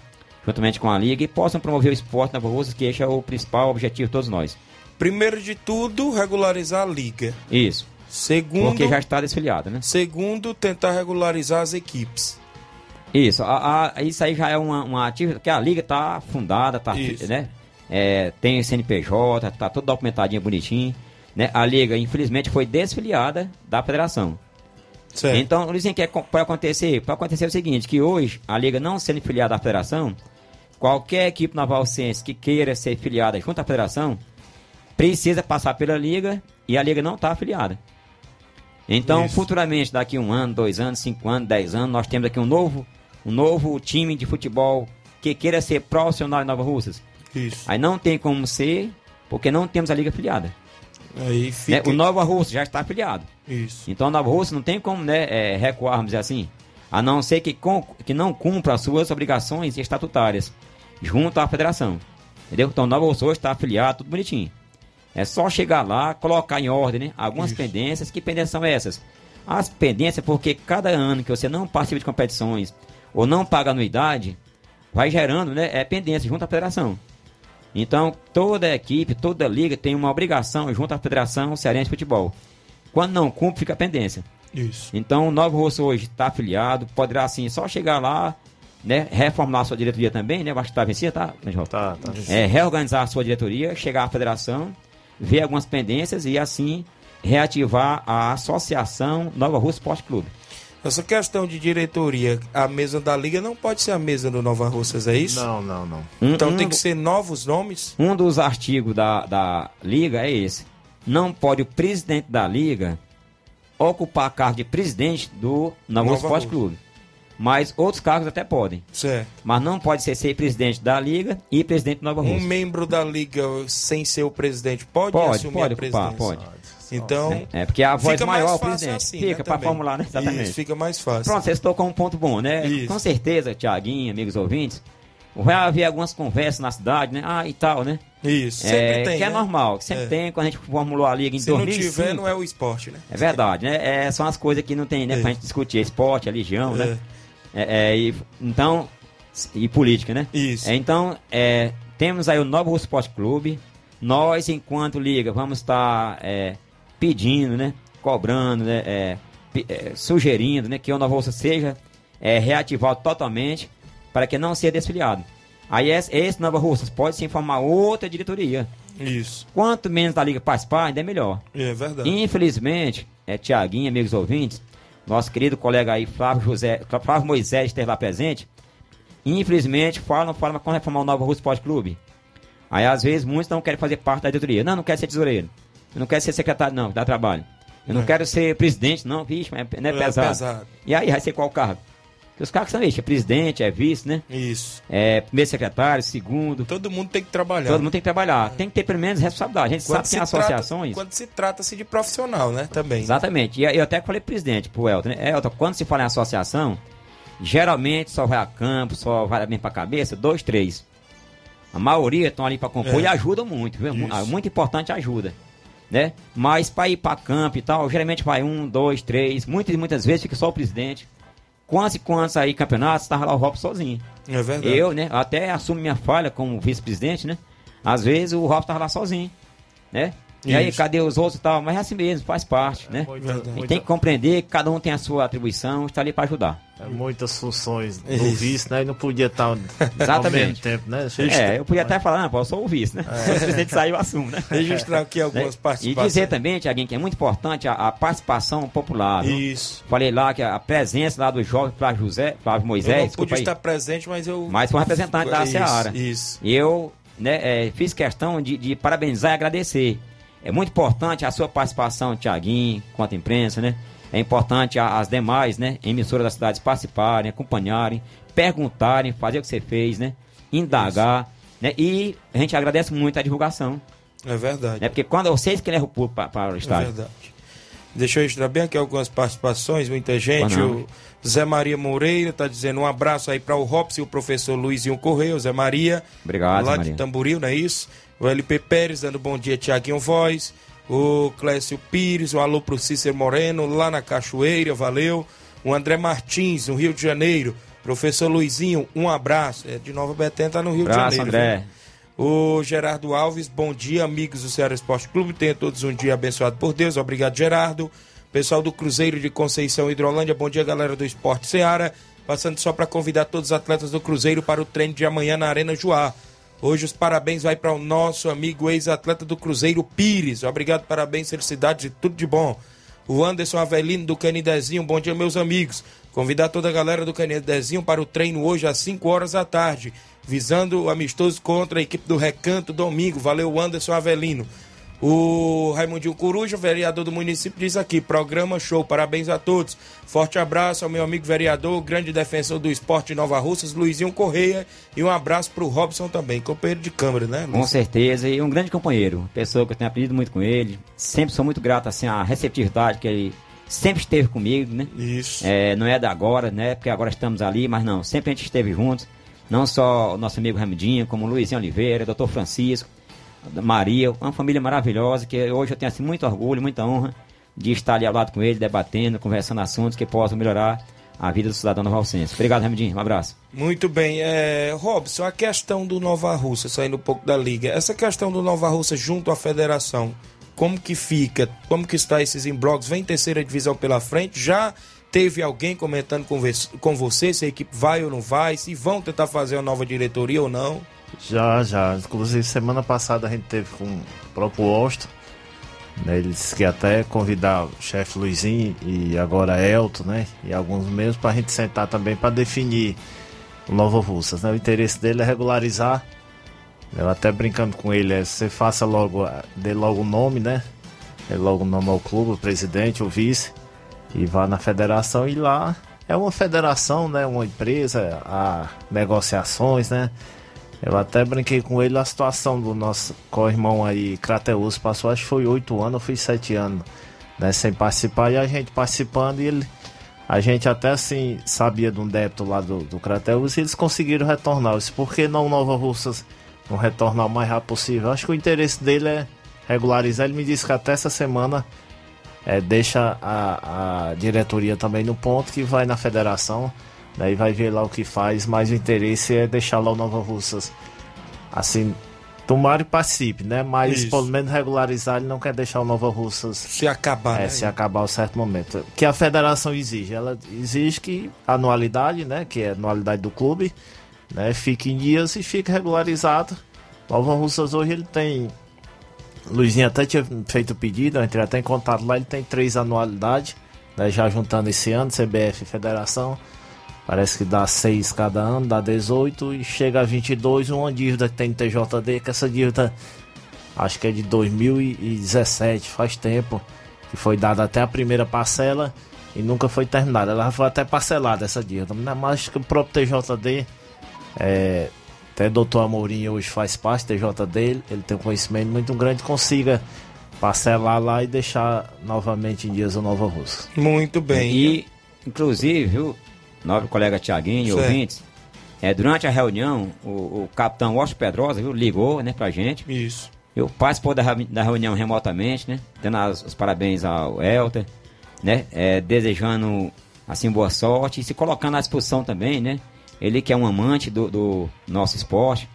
juntamente com a Liga, e possam promover o esporte na Russa, que esse é o principal objetivo de todos nós. Primeiro de tudo, regularizar a liga. Isso. Segundo, Porque já está desfiliado, né? segundo tentar regularizar as equipes. Isso, a, a- isso aí já é uma, uma atividade, porque a liga tá fundada, tá, Isso. né? É, tem CNPJ, tá tudo documentadinho, bonitinho. Né? A liga, infelizmente, foi desfiliada da federação. Certo. Então, dizem que é, pode acontecer, pode acontecer o seguinte, que hoje, a liga não sendo filiada à federação, qualquer equipe navalcense que queira ser filiada junto à federação, precisa passar pela liga e a liga não está afiliada. Então, Isso. futuramente, daqui um ano, dois anos, cinco anos, dez anos, nós temos aqui um novo, um novo time de futebol que queira ser profissional em Nova Russas. Isso. Aí não tem como ser, porque não temos a liga afiliada. Aí né? fica. O Nova Russa já está afiliado. Isso. Então, Nova Russa não tem como né, é, recuar, vamos dizer assim, a não ser que, com, que não cumpra as suas obrigações estatutárias junto à federação. Entendeu? Então, Nova Russa está afiliado, tudo bonitinho. É só chegar lá, colocar em ordem né, algumas Isso. pendências. Que pendências são essas? As pendências, porque cada ano que você não participa de competições ou não paga anuidade, vai gerando né, é, pendência junto à federação. Então, toda equipe, toda liga tem uma obrigação junto à Federação Cearense de Futebol. Quando não cumpre, fica a pendência. Isso. Então, o Novo Rosso hoje está afiliado, poderá assim só chegar lá, né, reformular a sua diretoria também, né? Eu Acho que está vencida, tá? Benjol? Tá, tá. É, reorganizar a sua diretoria, chegar à federação, ver algumas pendências e assim reativar a associação Nova Rússia Esporte Clube. Essa questão de diretoria, a mesa da liga não pode ser a mesa do Nova Russas, é isso? Não, não, não. Um, Então um tem que ser novos nomes? Um dos artigos da, da liga é esse. Não pode o presidente da liga ocupar cargo de presidente do Nova Nova Esporte. Clube. Mas outros cargos até podem. Certo. Mas não pode ser, ser presidente da liga e presidente do Nova Um Rússia. membro da liga sem ser o presidente pode, Pode, assumir pode a ocupar, presidência? pode. Então, É, porque a voz fica maior mais é o fácil presidente. assim, fica né, para formular, né? Exatamente. Isso, fica mais fácil. Pronto, vocês tocam um ponto bom, né? Isso. Com certeza, Tiaguinho, amigos ouvintes, vai haver algumas conversas na cidade, né? Ah, e tal, né? Isso, sempre É, tem, que é né? normal, que sempre É. tem quando a gente formulou a liga em Se não 2005. tiver, não é o esporte, né? É verdade, né? É, são as coisas que não tem, né? É. Pra gente discutir. Esporte, religião, né? É, é, e, então, e política, né? Isso. É, então, é, temos aí o Novo Russo Esporte Clube. Nós, enquanto liga, vamos estar é, pedindo, né? Cobrando, né? é, é, sugerindo, né? Que o Novo Russo seja é, reativado totalmente para que não seja desfiliado. Aí esse, esse Nova Russas pode se informar outra diretoria. Isso. Quanto menos da liga participar, ainda é melhor. É verdade. Infelizmente, é Tiaguinho, amigos ouvintes, nosso querido colega aí, Flávio, José, Flávio Moisés, esteve lá presente. Infelizmente, falam, falam quando reformar o Nova Rússia Esporte Clube. Aí, às vezes, muitos não querem fazer parte da diretoria. Não, não quero ser tesoureiro. Eu não quero ser secretário, não, dá trabalho. Eu não É. quero ser presidente, não, vixe, mas é, não é É pesado. pesado. E aí, vai ser qual cargo? Porque os cargos são isso, é presidente, é vice, né? Isso. É primeiro secretário, segundo. Todo mundo tem que trabalhar. Todo mundo tem que trabalhar. Tem que ter pelo menos responsabilidade. A gente Quando sabe que tem se trata- associações. quando se trata-se de profissional, né? Também. Exatamente. E eu até falei presidente, pro Elton, né? Elton, quando se fala em associação, geralmente só vai a campo, só vai bem pra cabeça, dois, três. A maioria estão ali pra compor É. e ajudam muito, viu? Isso. Muito importante ajuda. Né? Mas pra ir pra campo e tal, geralmente vai um, dois, três. Muitas e muitas vezes fica só o presidente. Quantos e quantos aí campeonatos tava lá o Robson sozinho. É verdade. Eu, né? Até assumo minha falha como vice-presidente, né? Às vezes o Robson tava lá sozinho, né? E aí, Isso. cadê os outros e tal? Mas é assim mesmo, faz parte, né? Muita- A gente muita- tem que compreender que cada um tem a sua atribuição, está ali para ajudar. É, muitas funções do Isso. vice, né? E não podia estar ao mesmo Exatamente. tempo, né? É, eu podia até falar, não, pô, eu sou o vice, né? Se *laughs* o presidente sair, eu assumo, né? Registrar aqui *laughs* algumas Né? E participações. dizer também, Tiaguinho, que é muito importante a, a participação popular. viu? Isso. Falei lá que a presença lá do jovem Flávio José, Flávio Eu Moisés, não desculpa pude aí, estar presente, mas eu. mas foi um representante da Isso, Seara. Isso. E eu né, é, fiz questão de, de parabenizar e agradecer. É muito importante a sua participação, Tiaguinho, quanto à imprensa, né? É importante as demais, né, emissoras da cidade participarem, acompanharem, perguntarem, fazer o que você fez, né? Indagar, né? E a gente agradece muito a divulgação, É verdade. né? Porque quando vocês que levam o público para, o É estádio. verdade. Deixa eu registrar bem aqui algumas participações, muita gente. O Zé Maria Moreira tá dizendo um abraço aí para o Robson e o professor Luizinho Correia, o Zé Maria. Obrigado, lá Zé de Maria. Tamboril, não é isso? O LP Pérez dando bom dia, Tiaguinho Voz. O Clécio Pires, um alô pro Cícero Moreno, lá na Cachoeira, valeu. O André Martins, no Rio de Janeiro. Professor Luizinho, um abraço. É de Nova Betânia, tá no Rio Abraço, de Janeiro. André. viu? O Gerardo Alves, bom dia, amigos do Ceará Esporte Clube. Tenha todos um dia abençoado por Deus. Obrigado, Gerardo. Pessoal do Cruzeiro de Conceição Hidrolândia, bom dia, galera do Esporte Ceará. Passando só para convidar todos os atletas do Cruzeiro para o treino de amanhã na Arena Joá. Hoje os parabéns vai para o nosso amigo ex-atleta do Cruzeiro, Pires. Obrigado, parabéns, felicidades e tudo de bom. O Anderson Avelino do Canidezinho, bom dia, meus amigos. Convidar toda a galera do Canidezinho para o treino hoje às 5 horas da tarde, visando o amistoso contra a equipe do Recanto domingo. Valeu, Anderson Avelino. O Raimundinho Coruja, vereador do município, diz aqui: programa show, parabéns a todos. Forte abraço ao meu amigo vereador, grande defensor do esporte de Nova Russas, Luizinho Correia. E um abraço pro Robson também, companheiro de câmera, né? Com Luiz? certeza, e um grande companheiro, pessoa que eu tenho aprendido muito com ele. Sempre sou muito grato assim à receptividade que ele sempre esteve comigo, né? Isso. É, não é da agora, né? Porque agora estamos ali, mas não, sempre a gente esteve juntos. Não só o nosso amigo Ramidinho, como o Luizinho Oliveira, doutor Francisco, Maria, uma família maravilhosa que hoje eu tenho assim muito orgulho, muita honra de estar ali ao lado com ele, debatendo, conversando assuntos que possam melhorar a vida do cidadão novalcense. Obrigado, Ramidinho. Um abraço. Muito bem. É, Robson, a questão do Nova Russa, saindo um pouco da liga, essa questão do Nova Russa junto à federação, como que fica? Como que está esses emblocos? Vem terceira divisão pela frente? Já teve alguém comentando com, com você se a equipe vai ou não vai? Se vão tentar fazer uma nova diretoria ou não? Já, já. Inclusive, semana passada a gente teve com o próprio Austin. Né, ele disse que até convidar o chefe Luizinho e agora Elton, né? E alguns mesmos para a gente sentar também para definir o Nova Russas. Né? O interesse dele é regularizar. Eu até brincando com ele, é você faça logo, dê logo o nome, né? Dê logo o nome ao clube, o presidente, o vice, e vá na federação e lá é uma federação, né? Uma empresa, há negociações, né? Eu até brinquei com ele a situação do nosso co-irmão aí, Crateus, passou acho que foi oito anos, ou foi sete anos, né, sem participar, e a gente participando, e ele, a gente até assim sabia de um débito lá do, do Crateus, e eles conseguiram retornar. Disse, por que não Nova Russas não retornar o mais rápido possível? Acho que o interesse dele é regularizar. Ele me disse que até essa semana é, deixa a, a diretoria também no ponto que vai na federação, daí vai ver lá o que faz, mas o interesse é deixar lá o Nova Russas assim, tomara e participe, né? Mas Isso. pelo menos regularizar, ele não quer deixar o Nova Russas Se acabar, é, né? se acabar a certo momento. Que a federação exige, ela exige que a anualidade, né, que é a anualidade do clube, né, fique em dias e fique regularizado. Nova Russas hoje ele tem Luizinho até tinha feito o pedido, eu entrei até em contato lá, ele tem três anualidades, né, já juntando esse ano, CBF e Federação. Parece que dá seis cada ano, dá 18 e chega a 22, uma dívida que tem no TJD, que essa dívida acho que é de 2017, faz tempo, que foi dada até a primeira parcela e nunca foi terminada. Ela foi até parcelada essa dívida. Mas acho que o próprio TJD, é, até o doutor Amorim hoje faz parte do TJD, ele tem um conhecimento muito grande, consiga parcelar lá e deixar novamente em dias o Nova Russa. Muito bem. E, inclusive, viu, nobre colega Tiaguinho e Certo. ouvintes, é, durante a reunião, o, o capitão Washington Pedrosa viu, ligou né, pra gente. Isso. Eu participou da, da reunião remotamente, né? Dando as- os parabéns ao Elter, né? É, desejando, assim, boa sorte e se colocando à disposição também, né? Ele que é um amante do, do nosso esporte,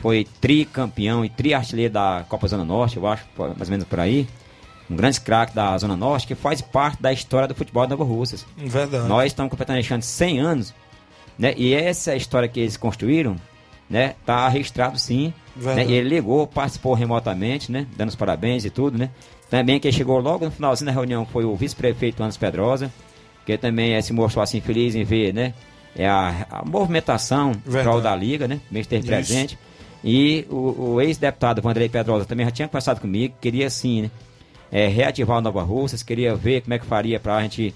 foi tricampeão e triartilheiro da Copa Zona Norte, eu acho, mais ou menos por aí. Um grande craque da Zona Norte que faz parte da história do futebol de Nova Russas. Verdade. Nós estamos completando este ano 100 anos, né? E essa história que eles construíram, né? Tá registrado sim. Né? Ele ligou, participou remotamente, né? Dando os parabéns e tudo, né? Também quem chegou logo no finalzinho da reunião foi o vice-prefeito Anos Pedrosa, que também eh, se mostrou assim feliz em ver, né? É a, a movimentação prol da liga, né? Mesmo Isso. presente. E o, o ex-deputado Vanderlei Pedrosa também já tinha conversado comigo, queria sim, né? É, reativar o Nova Russas, queria ver como é que faria pra gente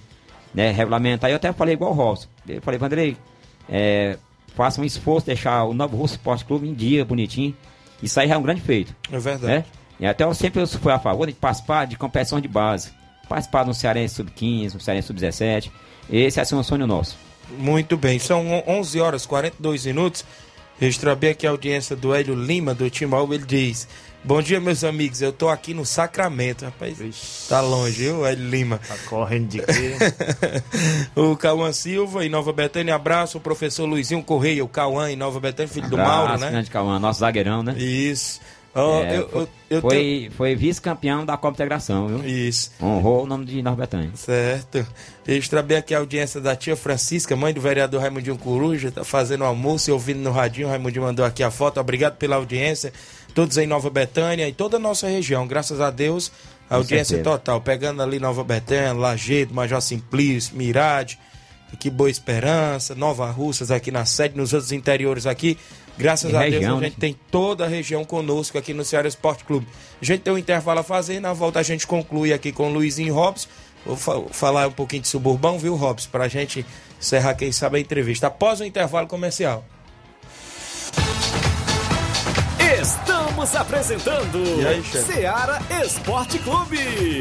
né, regulamentar. Eu até falei igual o Robson. Eu falei, Vanderlei, é, faça um esforço, deixar o Nova Russa Esporte Clube em dia, bonitinho. Isso aí já é um grande feito. É verdade. Né? E até eu sempre fui a favor de participar de competições de base. Participar no Cearense Sub-15, no Cearense Sub-17. Esse é assim, um sonho nosso. Muito bem, são on- 11 horas e 42 minutos. Registrar bem aqui a audiência do Hélio Lima, do Timbaú. Ele diz: Bom dia, meus amigos. Eu tô aqui no Sacramento, rapaz. Tá longe, viu, Hélio Lima? Tá correndo de quê? *laughs* o Cauã Silva, em Nova Betânia. Abraço, o professor Luizinho Correia, o Cauã, em Nova Betânia, filho do Mauro, Abraço, né? grande Cauã, nosso zagueirão, né? Isso. Ó, É, eu, foi eu, eu foi, tenho- foi vice-campeão da Copa Integração, viu? Isso. Honrou o nome de Nova Betânia. Certo. Registrar bem aqui a audiência da tia Francisca, mãe do vereador Raimundinho Coruja, tá fazendo almoço e ouvindo no radinho. O Raimundinho mandou aqui a foto. Obrigado pela audiência. Todos em Nova Betânia e toda a nossa região. Graças a Deus, a audiência certeza. total. Pegando ali Nova Betânia, Lajeado, Major Simplício, Mirade, aqui Boa Esperança, Nova Russas aqui na sede, nos outros interiores aqui. Graças E a região, Deus, a né? gente tem toda a região conosco aqui no Ceará Esporte Clube. A gente tem um intervalo a fazer, na volta a gente conclui aqui com o Luizinho Robson. Vou fa- falar um pouquinho de suburbão, viu, Robson? Pra gente encerrar, quem sabe, a entrevista. Após o intervalo comercial. Estamos apresentando aí, chefe? Seara Esporte Clube.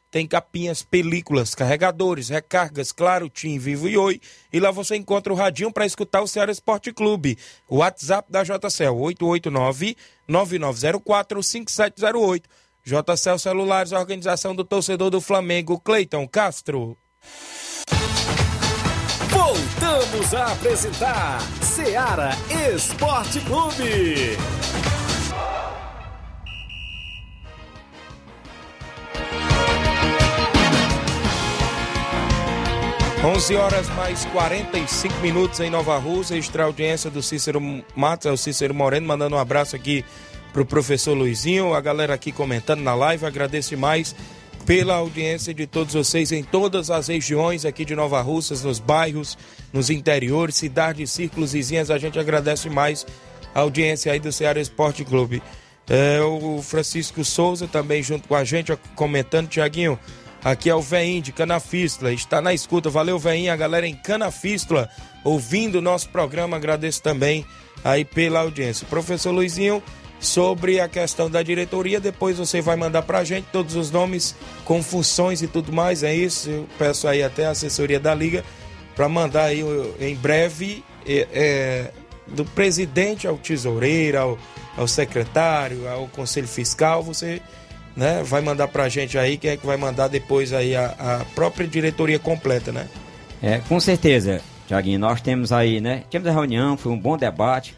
tem capinhas, películas, carregadores, recargas, claro, TIM, Vivo e Oi. E lá você encontra o radinho para escutar o Ceará Esporte Clube. O WhatsApp da JCL, 889-9904-5708. JCL Celulares, organização do torcedor do Flamengo, Cleiton Castro. Voltamos a apresentar Seara Esporte Clube. 11 horas mais 45 minutos em Nova Rússia, extra audiência do Cícero Matos, é o Cícero Moreno, mandando um abraço aqui pro professor Luizinho, a galera aqui comentando na live, agradeço demais pela audiência de todos vocês em todas as regiões aqui de Nova Russas, nos bairros, nos interiores, cidades, círculos vizinhas, a gente agradece mais a audiência aí do Ceará Esporte Clube. É, o Francisco Souza também junto com a gente, comentando, Tiaguinho, aqui é o Veinho de Canafístula, está na escuta, valeu Veinho, a galera em Canafístula, ouvindo o nosso programa, agradeço também aí pela audiência. Professor Luizinho sobre a questão da diretoria. Depois você vai mandar pra gente todos os nomes com funções e tudo mais, é isso? Eu peço aí até a assessoria da Liga para mandar aí em breve é, é, do presidente ao tesoureiro, ao, ao secretário, ao conselho fiscal, você né, vai mandar pra gente aí, quem é que vai mandar depois aí a, a própria diretoria completa, né? É, com certeza, Tiaguinho, nós temos aí, né? Tivemos a reunião, foi um bom debate.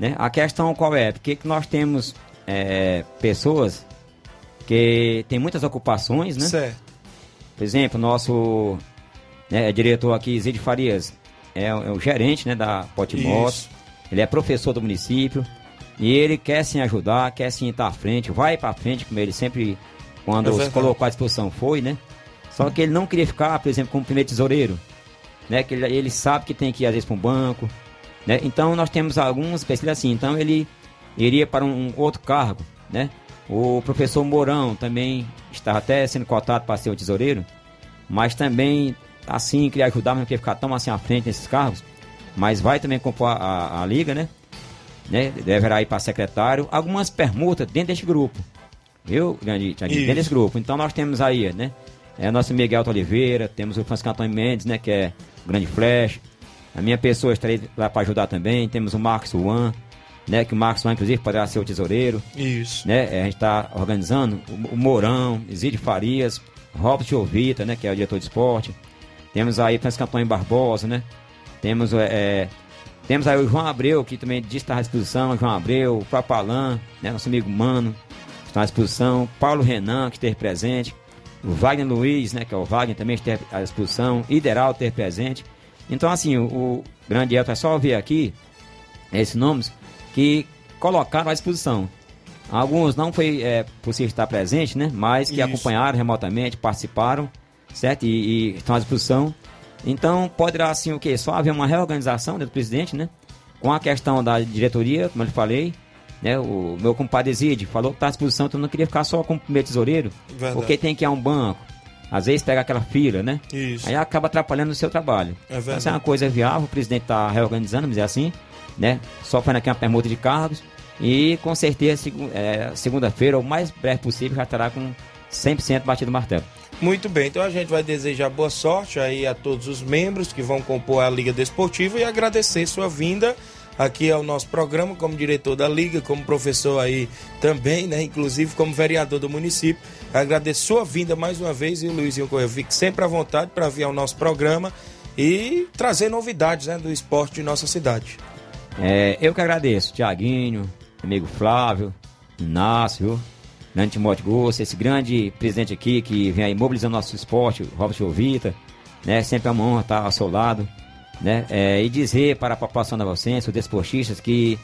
Né? A questão qual é? Porque que nós temos é, pessoas que têm muitas ocupações, né? Certo. Por exemplo, nosso né, diretor aqui, Zid Farias, é, é, o gerente né, da Potimotos. Ele é professor do município. E ele quer sim ajudar, quer sim estar à frente, vai para frente, como ele sempre, quando se colocou à disposição, foi, né? Só que ele não queria ficar, por exemplo, como primeiro tesoureiro, né? Que ele, ele sabe que tem que ir às vezes para um banco, né? Então nós temos alguns especialistas assim. Então ele iria para um outro cargo, né? O professor Mourão também está até sendo cotado para ser o tesoureiro, mas também assim queria ajudar, mas não queria ficar tão assim à frente nesses cargos. Mas vai também compor a, a, a liga, né? Né? Deverá ir para secretário. Algumas permutas dentro deste grupo. Viu, grande. Dentro desse grupo. Então nós temos aí, né? É, nosso Miguel Oliveira, temos o Francisco Antônio Mendes, né? Que é o grande flash. A minha pessoa estarei lá para ajudar também. Temos o Marcos Juan, né? Que o Marcos Juan, inclusive, poderá ser o tesoureiro. Isso. Né? É, A gente está organizando o, o Mourão, Isídio Farias, Robson Jovita, né? Que é o diretor de esporte. Temos aí Francisco Antônio Barbosa, né? Temos, é, é, temos aí o João Abreu, que também diz que está à disposição. João Abreu, o próprio né? Nosso amigo Mano, está à disposição. Paulo Renan, que esteve presente. O Wagner Luiz, né? Que é o Wagner, também esteve à disposição. Ideral esteve presente. Então, assim, o, o grande Elton é só ver aqui esses nomes que colocaram à disposição. Alguns não foi é, possível estar presente, né? Mas que Isso. acompanharam remotamente, participaram, certo? E, e estão à disposição. Então, poderá, assim, o quê? Só haver uma reorganização dentro do presidente, né? Com a questão da diretoria, como eu lhe falei, né? O meu compadre Zid falou que está à disposição, então não queria ficar só com o primeiro tesoureiro, Verdade. porque tem que ir a um banco. Às vezes pega aquela fila, né? Isso. Aí acaba atrapalhando o seu trabalho. É verdade. Essa é uma coisa viável, o presidente está reorganizando, vamos dizer assim, né? Só fazendo aqui uma permuta de cargos. E com certeza, é, segunda-feira, o mais breve possível, já estará com 100% batido o martelo. Muito bem, então a gente vai desejar boa sorte aí a todos os membros que vão compor a Liga Desportiva e agradecer sua vinda aqui ao nosso programa como diretor da Liga, como professor aí também, né? Inclusive como vereador do município. Agradeço sua vinda mais uma vez e Luizinho Correia, fique sempre à vontade para vir ao nosso programa e trazer novidades né, do esporte de nossa cidade. É, eu que agradeço, Tiaguinho, amigo Flávio, Inácio? Grande Timóteo Gossa, esse grande presidente aqui que vem aí mobilizando nosso esporte, Robert Jovita, né? Sempre é uma honra estar ao seu lado, né? É, e dizer para a população da Valcense, os desportistas, que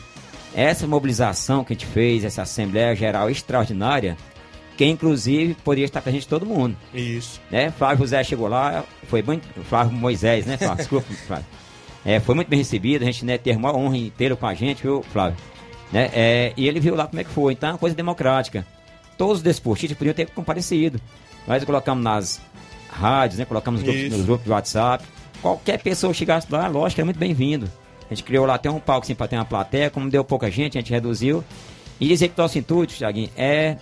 essa mobilização que a gente fez, essa Assembleia Geral extraordinária, que inclusive poderia estar presente todo mundo Isso. né? Flávio José chegou lá, foi muito. Flávio Moisés, né, Flávio? Desculpa, *laughs* Flávio. É, foi muito bem recebido, a gente né, teve uma honra inteira com a gente, viu, Flávio? Né? É, e ele viu lá como é que foi, então é uma coisa democrática. Todos os desportistas podiam ter comparecido. Nós colocamos nas rádios, né? Colocamos nos grupos, nos grupos de WhatsApp. Qualquer pessoa chegasse lá, lógico, é muito bem-vindo. A gente criou lá até um palco assim, para ter uma plateia, como deu pouca gente, a gente reduziu. E dizer que nosso intuito, Thiaguinho, é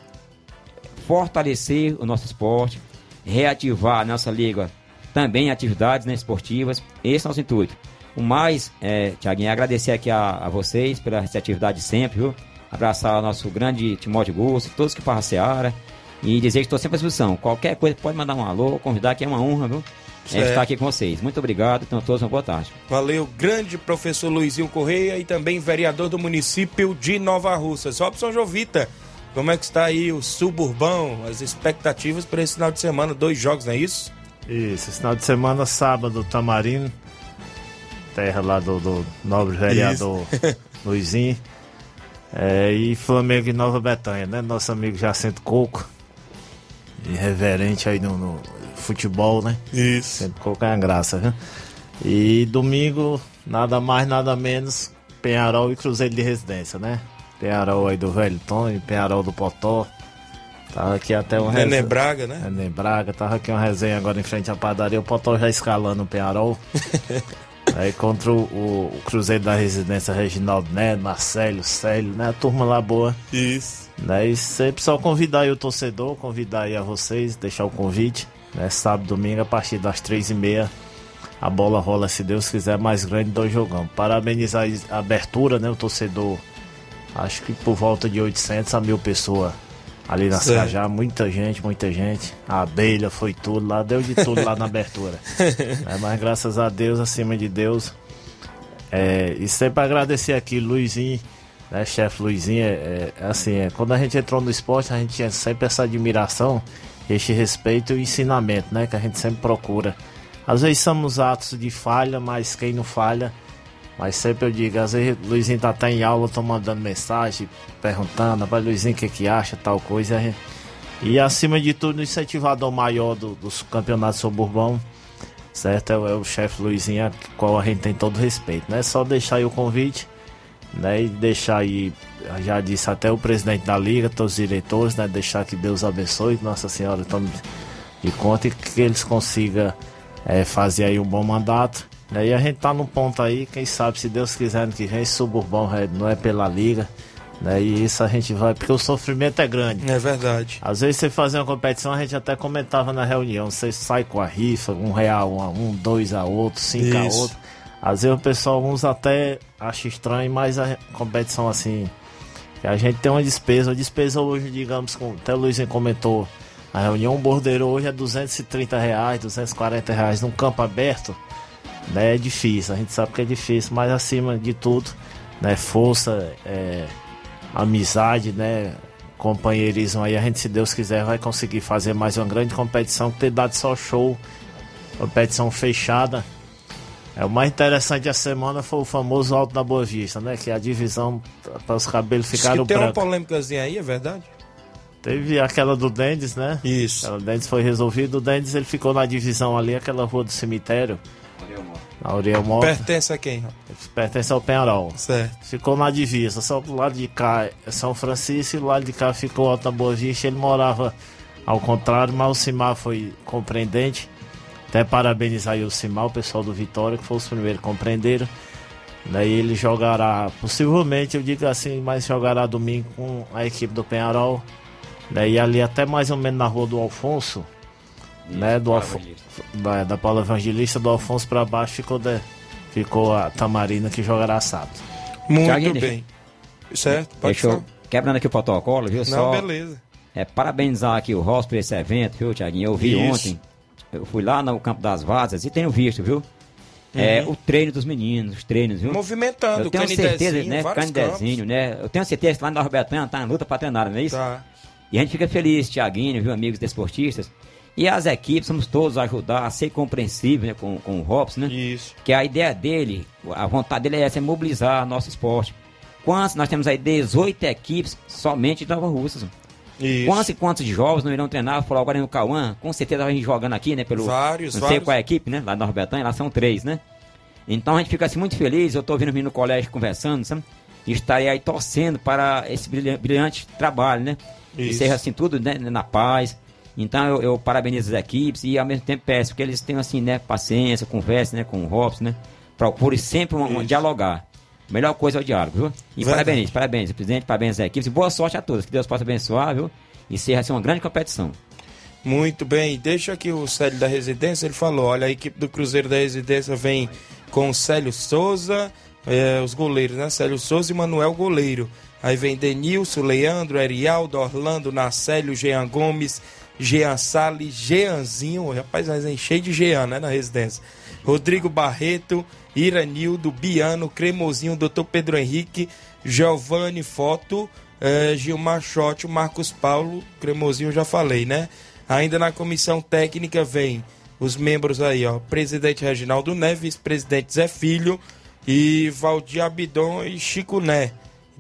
fortalecer o nosso esporte, reativar a nossa liga também atividades né, esportivas. Esse é o nosso intuito. O mais, é, Tiaguinho, é agradecer aqui a, a vocês pela receptividade sempre, viu? Abraçar o nosso grande Timóteo Gusto, todos que para a Seara. E dizer que estou sempre à disposição. Qualquer coisa pode mandar um alô, convidar, que é uma honra, viu? É estar aqui com vocês. Muito obrigado, tenham todos uma boa tarde. Valeu, grande professor Luizinho Correia e também vereador do município de Nova Russas. Robson Jovita, como é que está aí o suburbão, as expectativas para esse final de semana? Dois jogos, não é isso? Isso, esse final de semana, sábado, Tamarino, terra lá do, do nobre vereador *laughs* Luizinho. É, e Flamengo e Nova Betânia, né? Nosso amigo Jacinto Coco. Irreverente aí no, no futebol, né? Isso. Jacinto Coco é uma graça, viu? E domingo, nada mais, nada menos, Penharol e Cruzeiro de Residência, né? Penharol aí do Velho Tony, Penharol do Potó. Tava aqui até um Nené resenha- Braga, né? Nené Braga, tava aqui uma resenha agora em frente à padaria, o Potó já escalando o Penharol. *laughs* Aí contra o, o, Cruzeiro da Residência Reginaldo Neto, Marcelo, Célio, né? A turma lá boa. Isso. Né? E sempre só convidar aí o torcedor, convidar aí a vocês, deixar o convite. Né? Sábado, domingo, a partir das três e meia. A bola rola, se Deus quiser, mais grande do jogão. Parabenizar a abertura, né? O torcedor, acho que por volta de 800 a mil pessoas ali na. Cajá. Muita gente, muita gente. A abelha foi tudo lá, deu de tudo lá na abertura. *laughs* É, mas graças a Deus, acima de Deus. É, e sempre agradecer aqui, Luizinho, né, chefe Luizinho. É, é, assim, é, quando a gente entrou no esporte, a gente tinha sempre essa admiração, este respeito e o ensinamento, né? Que a gente sempre procura. Às vezes somos atos de falha, mas quem não falha. Mas sempre eu digo, às vezes o Luizinho tá até em aula, tô mandando mensagem, perguntando, vai Luizinho o que que acha, tal coisa. e acima de tudo, o incentivador maior do- dos campeonatos suburbão, certo? É, o- é o chefe Luizinho, qual a gente tem todo respeito, né? Só deixar aí o convite, né? E deixar aí, eu já disse até o presidente da liga, todos os diretores, né? Deixar que Deus abençoe, Nossa Senhora tome de conta e que eles consigam é, fazer aí um bom mandato. Né? E a gente tá num ponto aí, quem sabe, se Deus quiser, ano que vem, suburbão é- não é pela liga. Né? E isso a gente vai, porque o sofrimento é grande. É verdade. Às vezes você fazer uma competição, a gente até comentava na reunião, você sai com a rifa, um real um a um, dois a outro, cinco a Isso. outro. Às vezes o pessoal, uns até acha estranho, mas a competição assim, a gente tem uma despesa, a despesa hoje, digamos, como até o Luizinho comentou, a reunião, bordeiro hoje é 230 reais, 240 reais num campo aberto, né, é difícil, a gente sabe que é difícil, mas acima de tudo, né, força, é, amizade, né, companheirismo aí, a gente, se Deus quiser, vai conseguir fazer mais uma grande competição, que ter dado só show, competição fechada. É, o mais interessante da semana foi o famoso Alto da Boa Vista, né, que a divisão, para os cabelos ficaram tem uma brancos. polêmicazinha aí, é verdade? Teve aquela do Dendes, né? Isso. O Dendes foi resolvido. O Dendes ele ficou na divisão ali, aquela rua do cemitério. Na Uriel Mota. Pertence a quem? Pertence ao Penharol. Certo. Ficou na divisa. Só do lado de cá é São Francisco e do lado de cá ficou Alta Boa Vista. Ele morava ao contrário, mas o Simar foi compreendente. Até parabenizar aí o Simar, o pessoal do Vitória, que foi os primeiros que compreenderam. Daí ele jogará, possivelmente, eu digo assim, mas jogará domingo com a equipe do Penharol. Daí ali até mais ou menos na rua do Alfonso, né, do Alfo da, da Paula Evangelista, do Alfonso para baixo ficou, de, ficou a Tamarina que jogará sábado. Muito bem. Certo? Pode Deixa eu, quebrando aqui o protocolo, viu? Não, Só beleza. é, parabenizar aqui o Ross por esse evento, viu, Tiaguinho? Eu vi Isso. ontem, eu fui lá no Campo das Vazas e tenho visto, viu? É, Uhum. o treino dos meninos, os treinos, viu? Movimentando, eu tenho certeza, né? Canidezinho, né? Eu tenho certeza que lá na Robertana tá na luta pra treinar, não é isso? Tá. E a gente fica feliz, Tiaguinho, viu, amigos desportistas. E as equipes, vamos todos ajudar a ser compreensível né, com, com o Robson, né? Isso. Que a ideia dele, a vontade dele é essa, é mobilizar nosso esporte. Quantos, nós temos aí 18 equipes somente de Nova Russas. Isso. Quantos e quantos jovens não irão treinar? Falou agora no Cauã, com certeza vai jogando aqui, né? Pelo, Vários, não sei vários. qual é a equipe, né? Lá na Norbertanha, lá são três, né? Então a gente fica assim muito feliz, eu tô ouvindo menino no colégio conversando, sabe? E estarei aí torcendo para esse brilha- brilhante trabalho, né? Isso. seja assim tudo né, na paz. Então eu, eu parabenizo as equipes e ao mesmo tempo peço que eles tenham assim, né, paciência, conversa, né, com o Robson, né? Procure sempre um, um dialogar. A melhor coisa é o diálogo, viu? E Verdade. parabéns, parabéns, presidente, parabéns às equipes. E boa sorte a todos. Que Deus possa abençoar, viu? E seja assim, uma grande competição. Muito bem, deixa aqui o Célio da Residência, ele falou, olha, a equipe do Cruzeiro da Residência vem com o Célio Souza, é, os goleiros, né? Célio Souza e Manuel Goleiro. Aí vem Denilson, Leandro, Erialdo, Orlando, Nacélio, Jean Gomes, Jean Salles, Jeanzinho, rapaz, mas é cheio de Jean, né, na residência. Rodrigo Barreto, Iranildo, Biano, Cremosinho, Dr. Pedro Henrique, Giovanni Foto, eh, Gilmar Chotti, Marcos Paulo, Cremosinho eu já falei, né? Ainda na comissão técnica vem os membros aí, ó, presidente Reginaldo Neves, presidente Zé Filho e Valdir Abidon e Chico Né.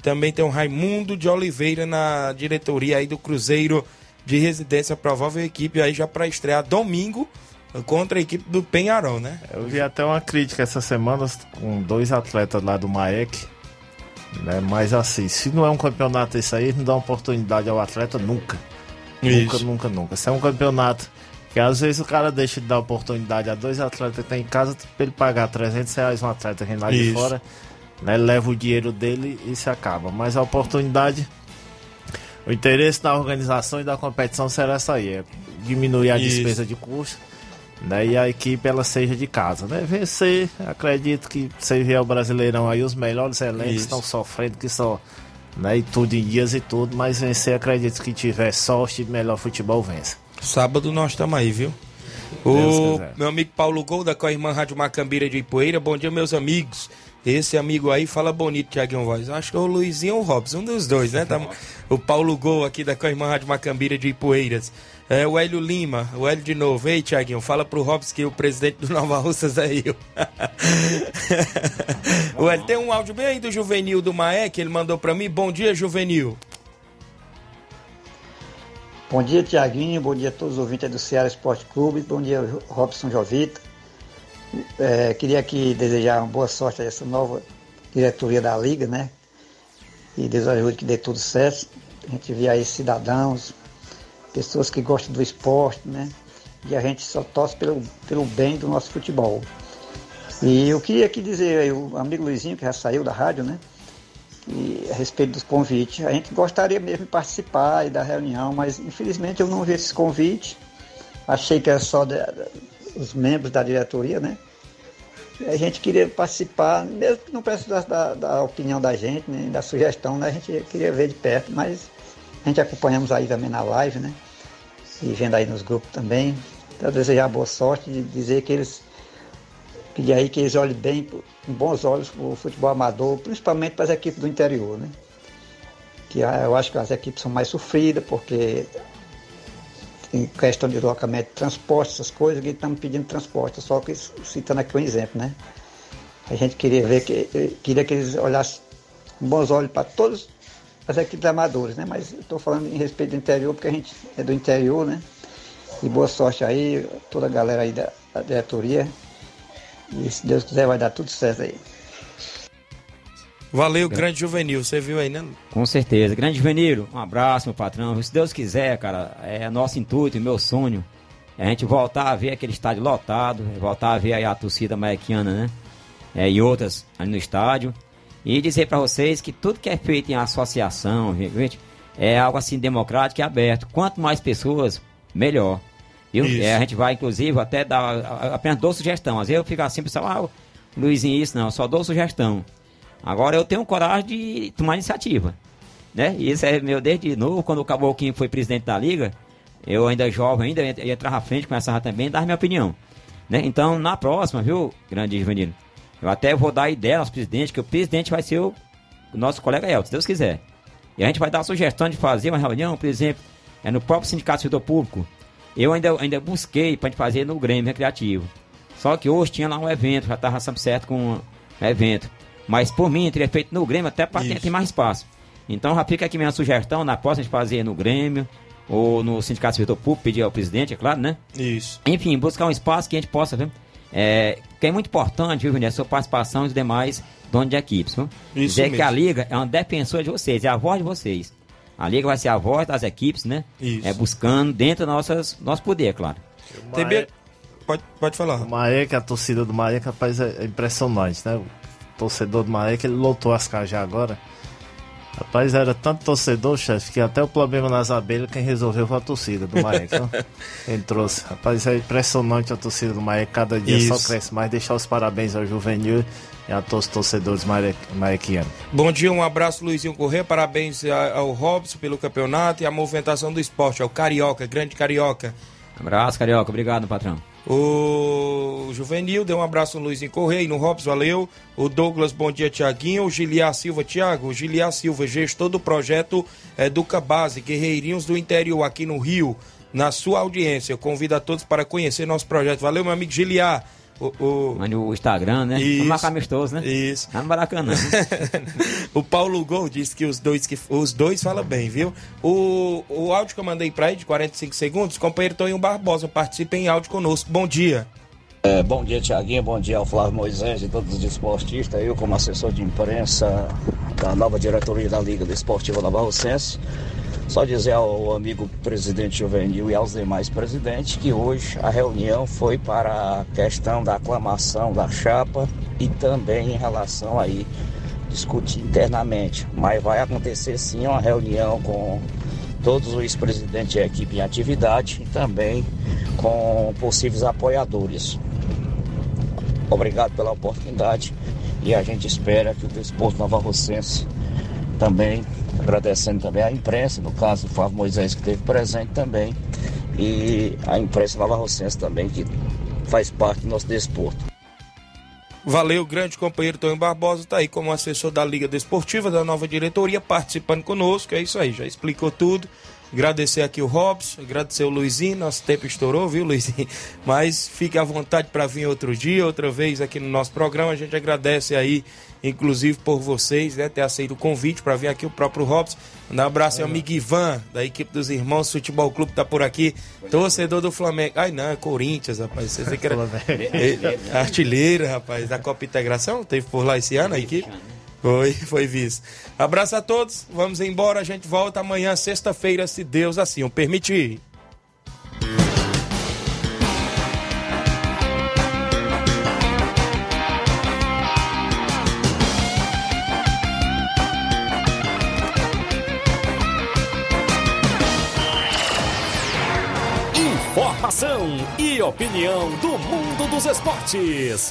Também tem o Raimundo de Oliveira na diretoria aí do Cruzeiro de Residência, provável equipe aí já para estrear domingo contra a equipe do Penharol, né? Eu vi até uma crítica essa semana com dois atletas lá do Maek. Né? Mas assim, se não é um campeonato isso aí, não dá oportunidade ao atleta nunca. Nunca, Isso. nunca, nunca. Se é um campeonato Que às vezes o cara deixa de dar oportunidade a dois atletas que tem em casa pra ele pagar 300 reais um atleta que lá de Isso. fora, né? Leva o dinheiro dele e se acaba. Mas a oportunidade, o interesse da organização e da competição será essa aí: é diminuir a Isso. despesa de custo. Né, e a equipe ela seja de casa, né? Vencer, acredito que se vier o Brasileirão aí, os melhores elencos Isso. estão sofrendo que só, né? E tudo em dias e tudo, mas vencer, acredito que tiver sorte e melhor futebol vence. Sábado nós estamos aí, viu? Deus O quiser. meu amigo Paulo Gol, da Coirmã Rádio Macambira de Ipoeira. Bom dia, meus amigos. Esse amigo aí fala bonito, Tiaguinho Voz. Acho que é o Luizinho ou o Robson, um dos dois, né? Tá- o Paulo Gol aqui da Coirmã Rádio Macambira de Ipoeiras. É, o Hélio Lima, o Hélio de novo. Ei, Tiaguinho, fala pro Robson que o presidente do Nova Russas é eu. *laughs* o Hélio, tem um áudio bem aí do Juvenil do Maé que ele mandou pra mim. Bom dia, Juvenil. Bom dia, Tiaguinho. Bom dia a todos os ouvintes do Ceará Esporte Clube. Bom dia, Robson Jovita. É, queria aqui desejar boa sorte a essa nova diretoria da Liga, né? E Deus ajude que dê tudo certo. A gente vê aí cidadãos, pessoas que gostam do esporte, né? E a gente só torce pelo, pelo bem do nosso futebol. E eu queria aqui dizer aí, o amigo Luizinho, que já saiu da rádio, né? A respeito dos convites. A gente gostaria mesmo de participar e da reunião, mas infelizmente eu não vi esses convites. Achei que era só da- os membros da diretoria, né? A gente queria participar, mesmo que não precisasse da, da opinião da gente, nem da sugestão, né? A gente queria ver de perto, mas a gente acompanhamos aí também na live, né? E vendo aí nos grupos também. Então, desejar boa sorte e dizer que eles pedir aí que eles olhem bem, com bons olhos para o futebol amador, principalmente para as equipes do interior, né? Que ah, eu acho que as equipes são mais sofridas, porque em questão de deslocamento, transporte, essas coisas, que estamos pedindo transporte, só que citando aqui um exemplo, né? A gente queria ver que eh, queria que eles olhassem com bons olhos para todas as equipes amadoras, né? Mas estou falando em respeito do interior, porque a gente é do interior, né? E boa sorte aí, toda a galera aí da, da diretoria. E se Deus quiser vai dar tudo certo aí. Valeu, grande Juvenil. Você viu aí, né? Com certeza. Grande Juvenilo, um abraço, meu patrão. Se Deus quiser, cara, é nosso intuito e meu sonho. É a gente voltar a ver aquele estádio lotado, voltar a ver aí a torcida maequiana, né? É, e outras ali no estádio. E dizer pra vocês que tudo que é feito em associação, gente, é algo assim democrático e aberto. Quanto mais pessoas, melhor. Viu? É, a gente vai, inclusive, até dar. Apenas dou sugestão. Às vezes eu fico assim, pessoal, ah, Luizinho, isso não, só dou sugestão. Agora eu tenho coragem de tomar iniciativa. Né? E isso é meu desde novo, quando o Caboclinho foi presidente da liga, eu ainda jovem, ainda eu entrava à frente, começava também dar minha opinião. Né? Então, na próxima, viu, grande Juvenil, eu até vou dar ideia aos presidentes, que o presidente vai ser o, nosso colega Elton, se Deus quiser. E a gente vai dar a sugestão de fazer uma reunião, por exemplo, é no próprio Sindicato do Setor Público. Eu ainda, ainda busquei para gente fazer no Grêmio Recreativo. Só que hoje tinha lá um evento, já estava certo com um evento. Mas por mim, teria feito no Grêmio até para ter, mais espaço. Então já fica aqui minha sugestão, na próxima a gente fazer no Grêmio ou no Sindicato do Setor Público, pedir ao presidente, é claro, né? Isso. Enfim, buscar um espaço que a gente possa, viu? É, que é muito importante, viu, Vinícius, a sua participação e os demais donos de equipes, viu? Isso Dizer que mesmo. a Liga é uma defensora de vocês, é a voz de vocês. A Liga vai ser a voz das equipes, né? Isso. É buscando dentro do nossas, nosso poder, é claro. TB, pode, pode falar. O Maek, a torcida do Maek, rapaz, é é impressionante, né? Torcedor do Maek, ele lotou as cajas agora. Rapaz, era tanto torcedor, chefe, que até o problema nas abelhas, quem resolveu foi a torcida do Maek. *laughs* Ele trouxe. Rapaz, é impressionante a torcida do Maek, cada dia Isso. só cresce mais. Deixar os parabéns ao Juvenil e a todos os torcedores maequianos. Bom dia, um abraço, Luizinho Corrêa. Parabéns a- ao Robson pelo campeonato e a movimentação do esporte, ao Carioca, grande Carioca. Abraço, Carioca. Obrigado, patrão. O Juvenil deu um abraço no Luizinho Correia no Robson, valeu. O Douglas, bom dia, Tiaguinho. O Giliar Silva, Tiago. O Giliar Silva, gestor do projeto Educa Base, Guerreirinhos do Interior, aqui no Rio, na sua audiência. Eu convido a todos para conhecer nosso projeto. Valeu, meu amigo Giliar. O, o... O Instagram, né? Isso. Vamos marcar amistoso, né? Isso. Lá no Maracanã. o Paulo Gol disse que os dois que os dois falam bem, viu? O, o áudio que eu mandei pra ele de 45 segundos, companheiro Toninho Barbosa, participa em áudio conosco. Bom dia. É, bom dia, Tiaguinho. Bom dia ao Flávio Moisés e todos os desportistas. Eu, como assessor de imprensa da nova diretoria da Liga Desportiva Nova Rocense, Só dizer ao amigo presidente Juvenil e aos demais presidentes que hoje a reunião foi para a questão da aclamação da chapa e também em relação aí discutir internamente. Mas vai acontecer sim uma reunião com todos os presidentes da equipe em atividade e também com possíveis apoiadores. Obrigado pela oportunidade e a gente espera que o desporto Nova Rocense também, agradecendo também a imprensa, no caso do Flávio Moisés que esteve presente também, e a imprensa Nova Rocense também, que faz parte do nosso desporto. Valeu, grande companheiro Tonho Barbosa, tá aí como assessor da Liga Desportiva, da nova diretoria, participando conosco. É isso aí, já explicou tudo. Agradecer aqui o Robson, agradecer o Luizinho, nosso tempo estourou, viu, Luizinho? *laughs* Mas fique à vontade para vir outro dia, outra vez aqui no nosso programa. A gente agradece aí, inclusive por vocês, né, ter aceito o convite para vir aqui o próprio Robson. Mandar um abraço ao amigo Ivan, da equipe dos Irmãos Futebol Clube, tá por aqui, torcedor do Flamengo. Ai, não, é Corinthians, rapaz. Você que era *laughs* É, artilheiro, rapaz, da Copa Integração, teve por lá esse ano a equipe. Foi, foi vice. Abraço a todos, vamos embora, a gente volta amanhã, sexta-feira, se Deus assim o permitir. Informação e opinião do mundo dos esportes.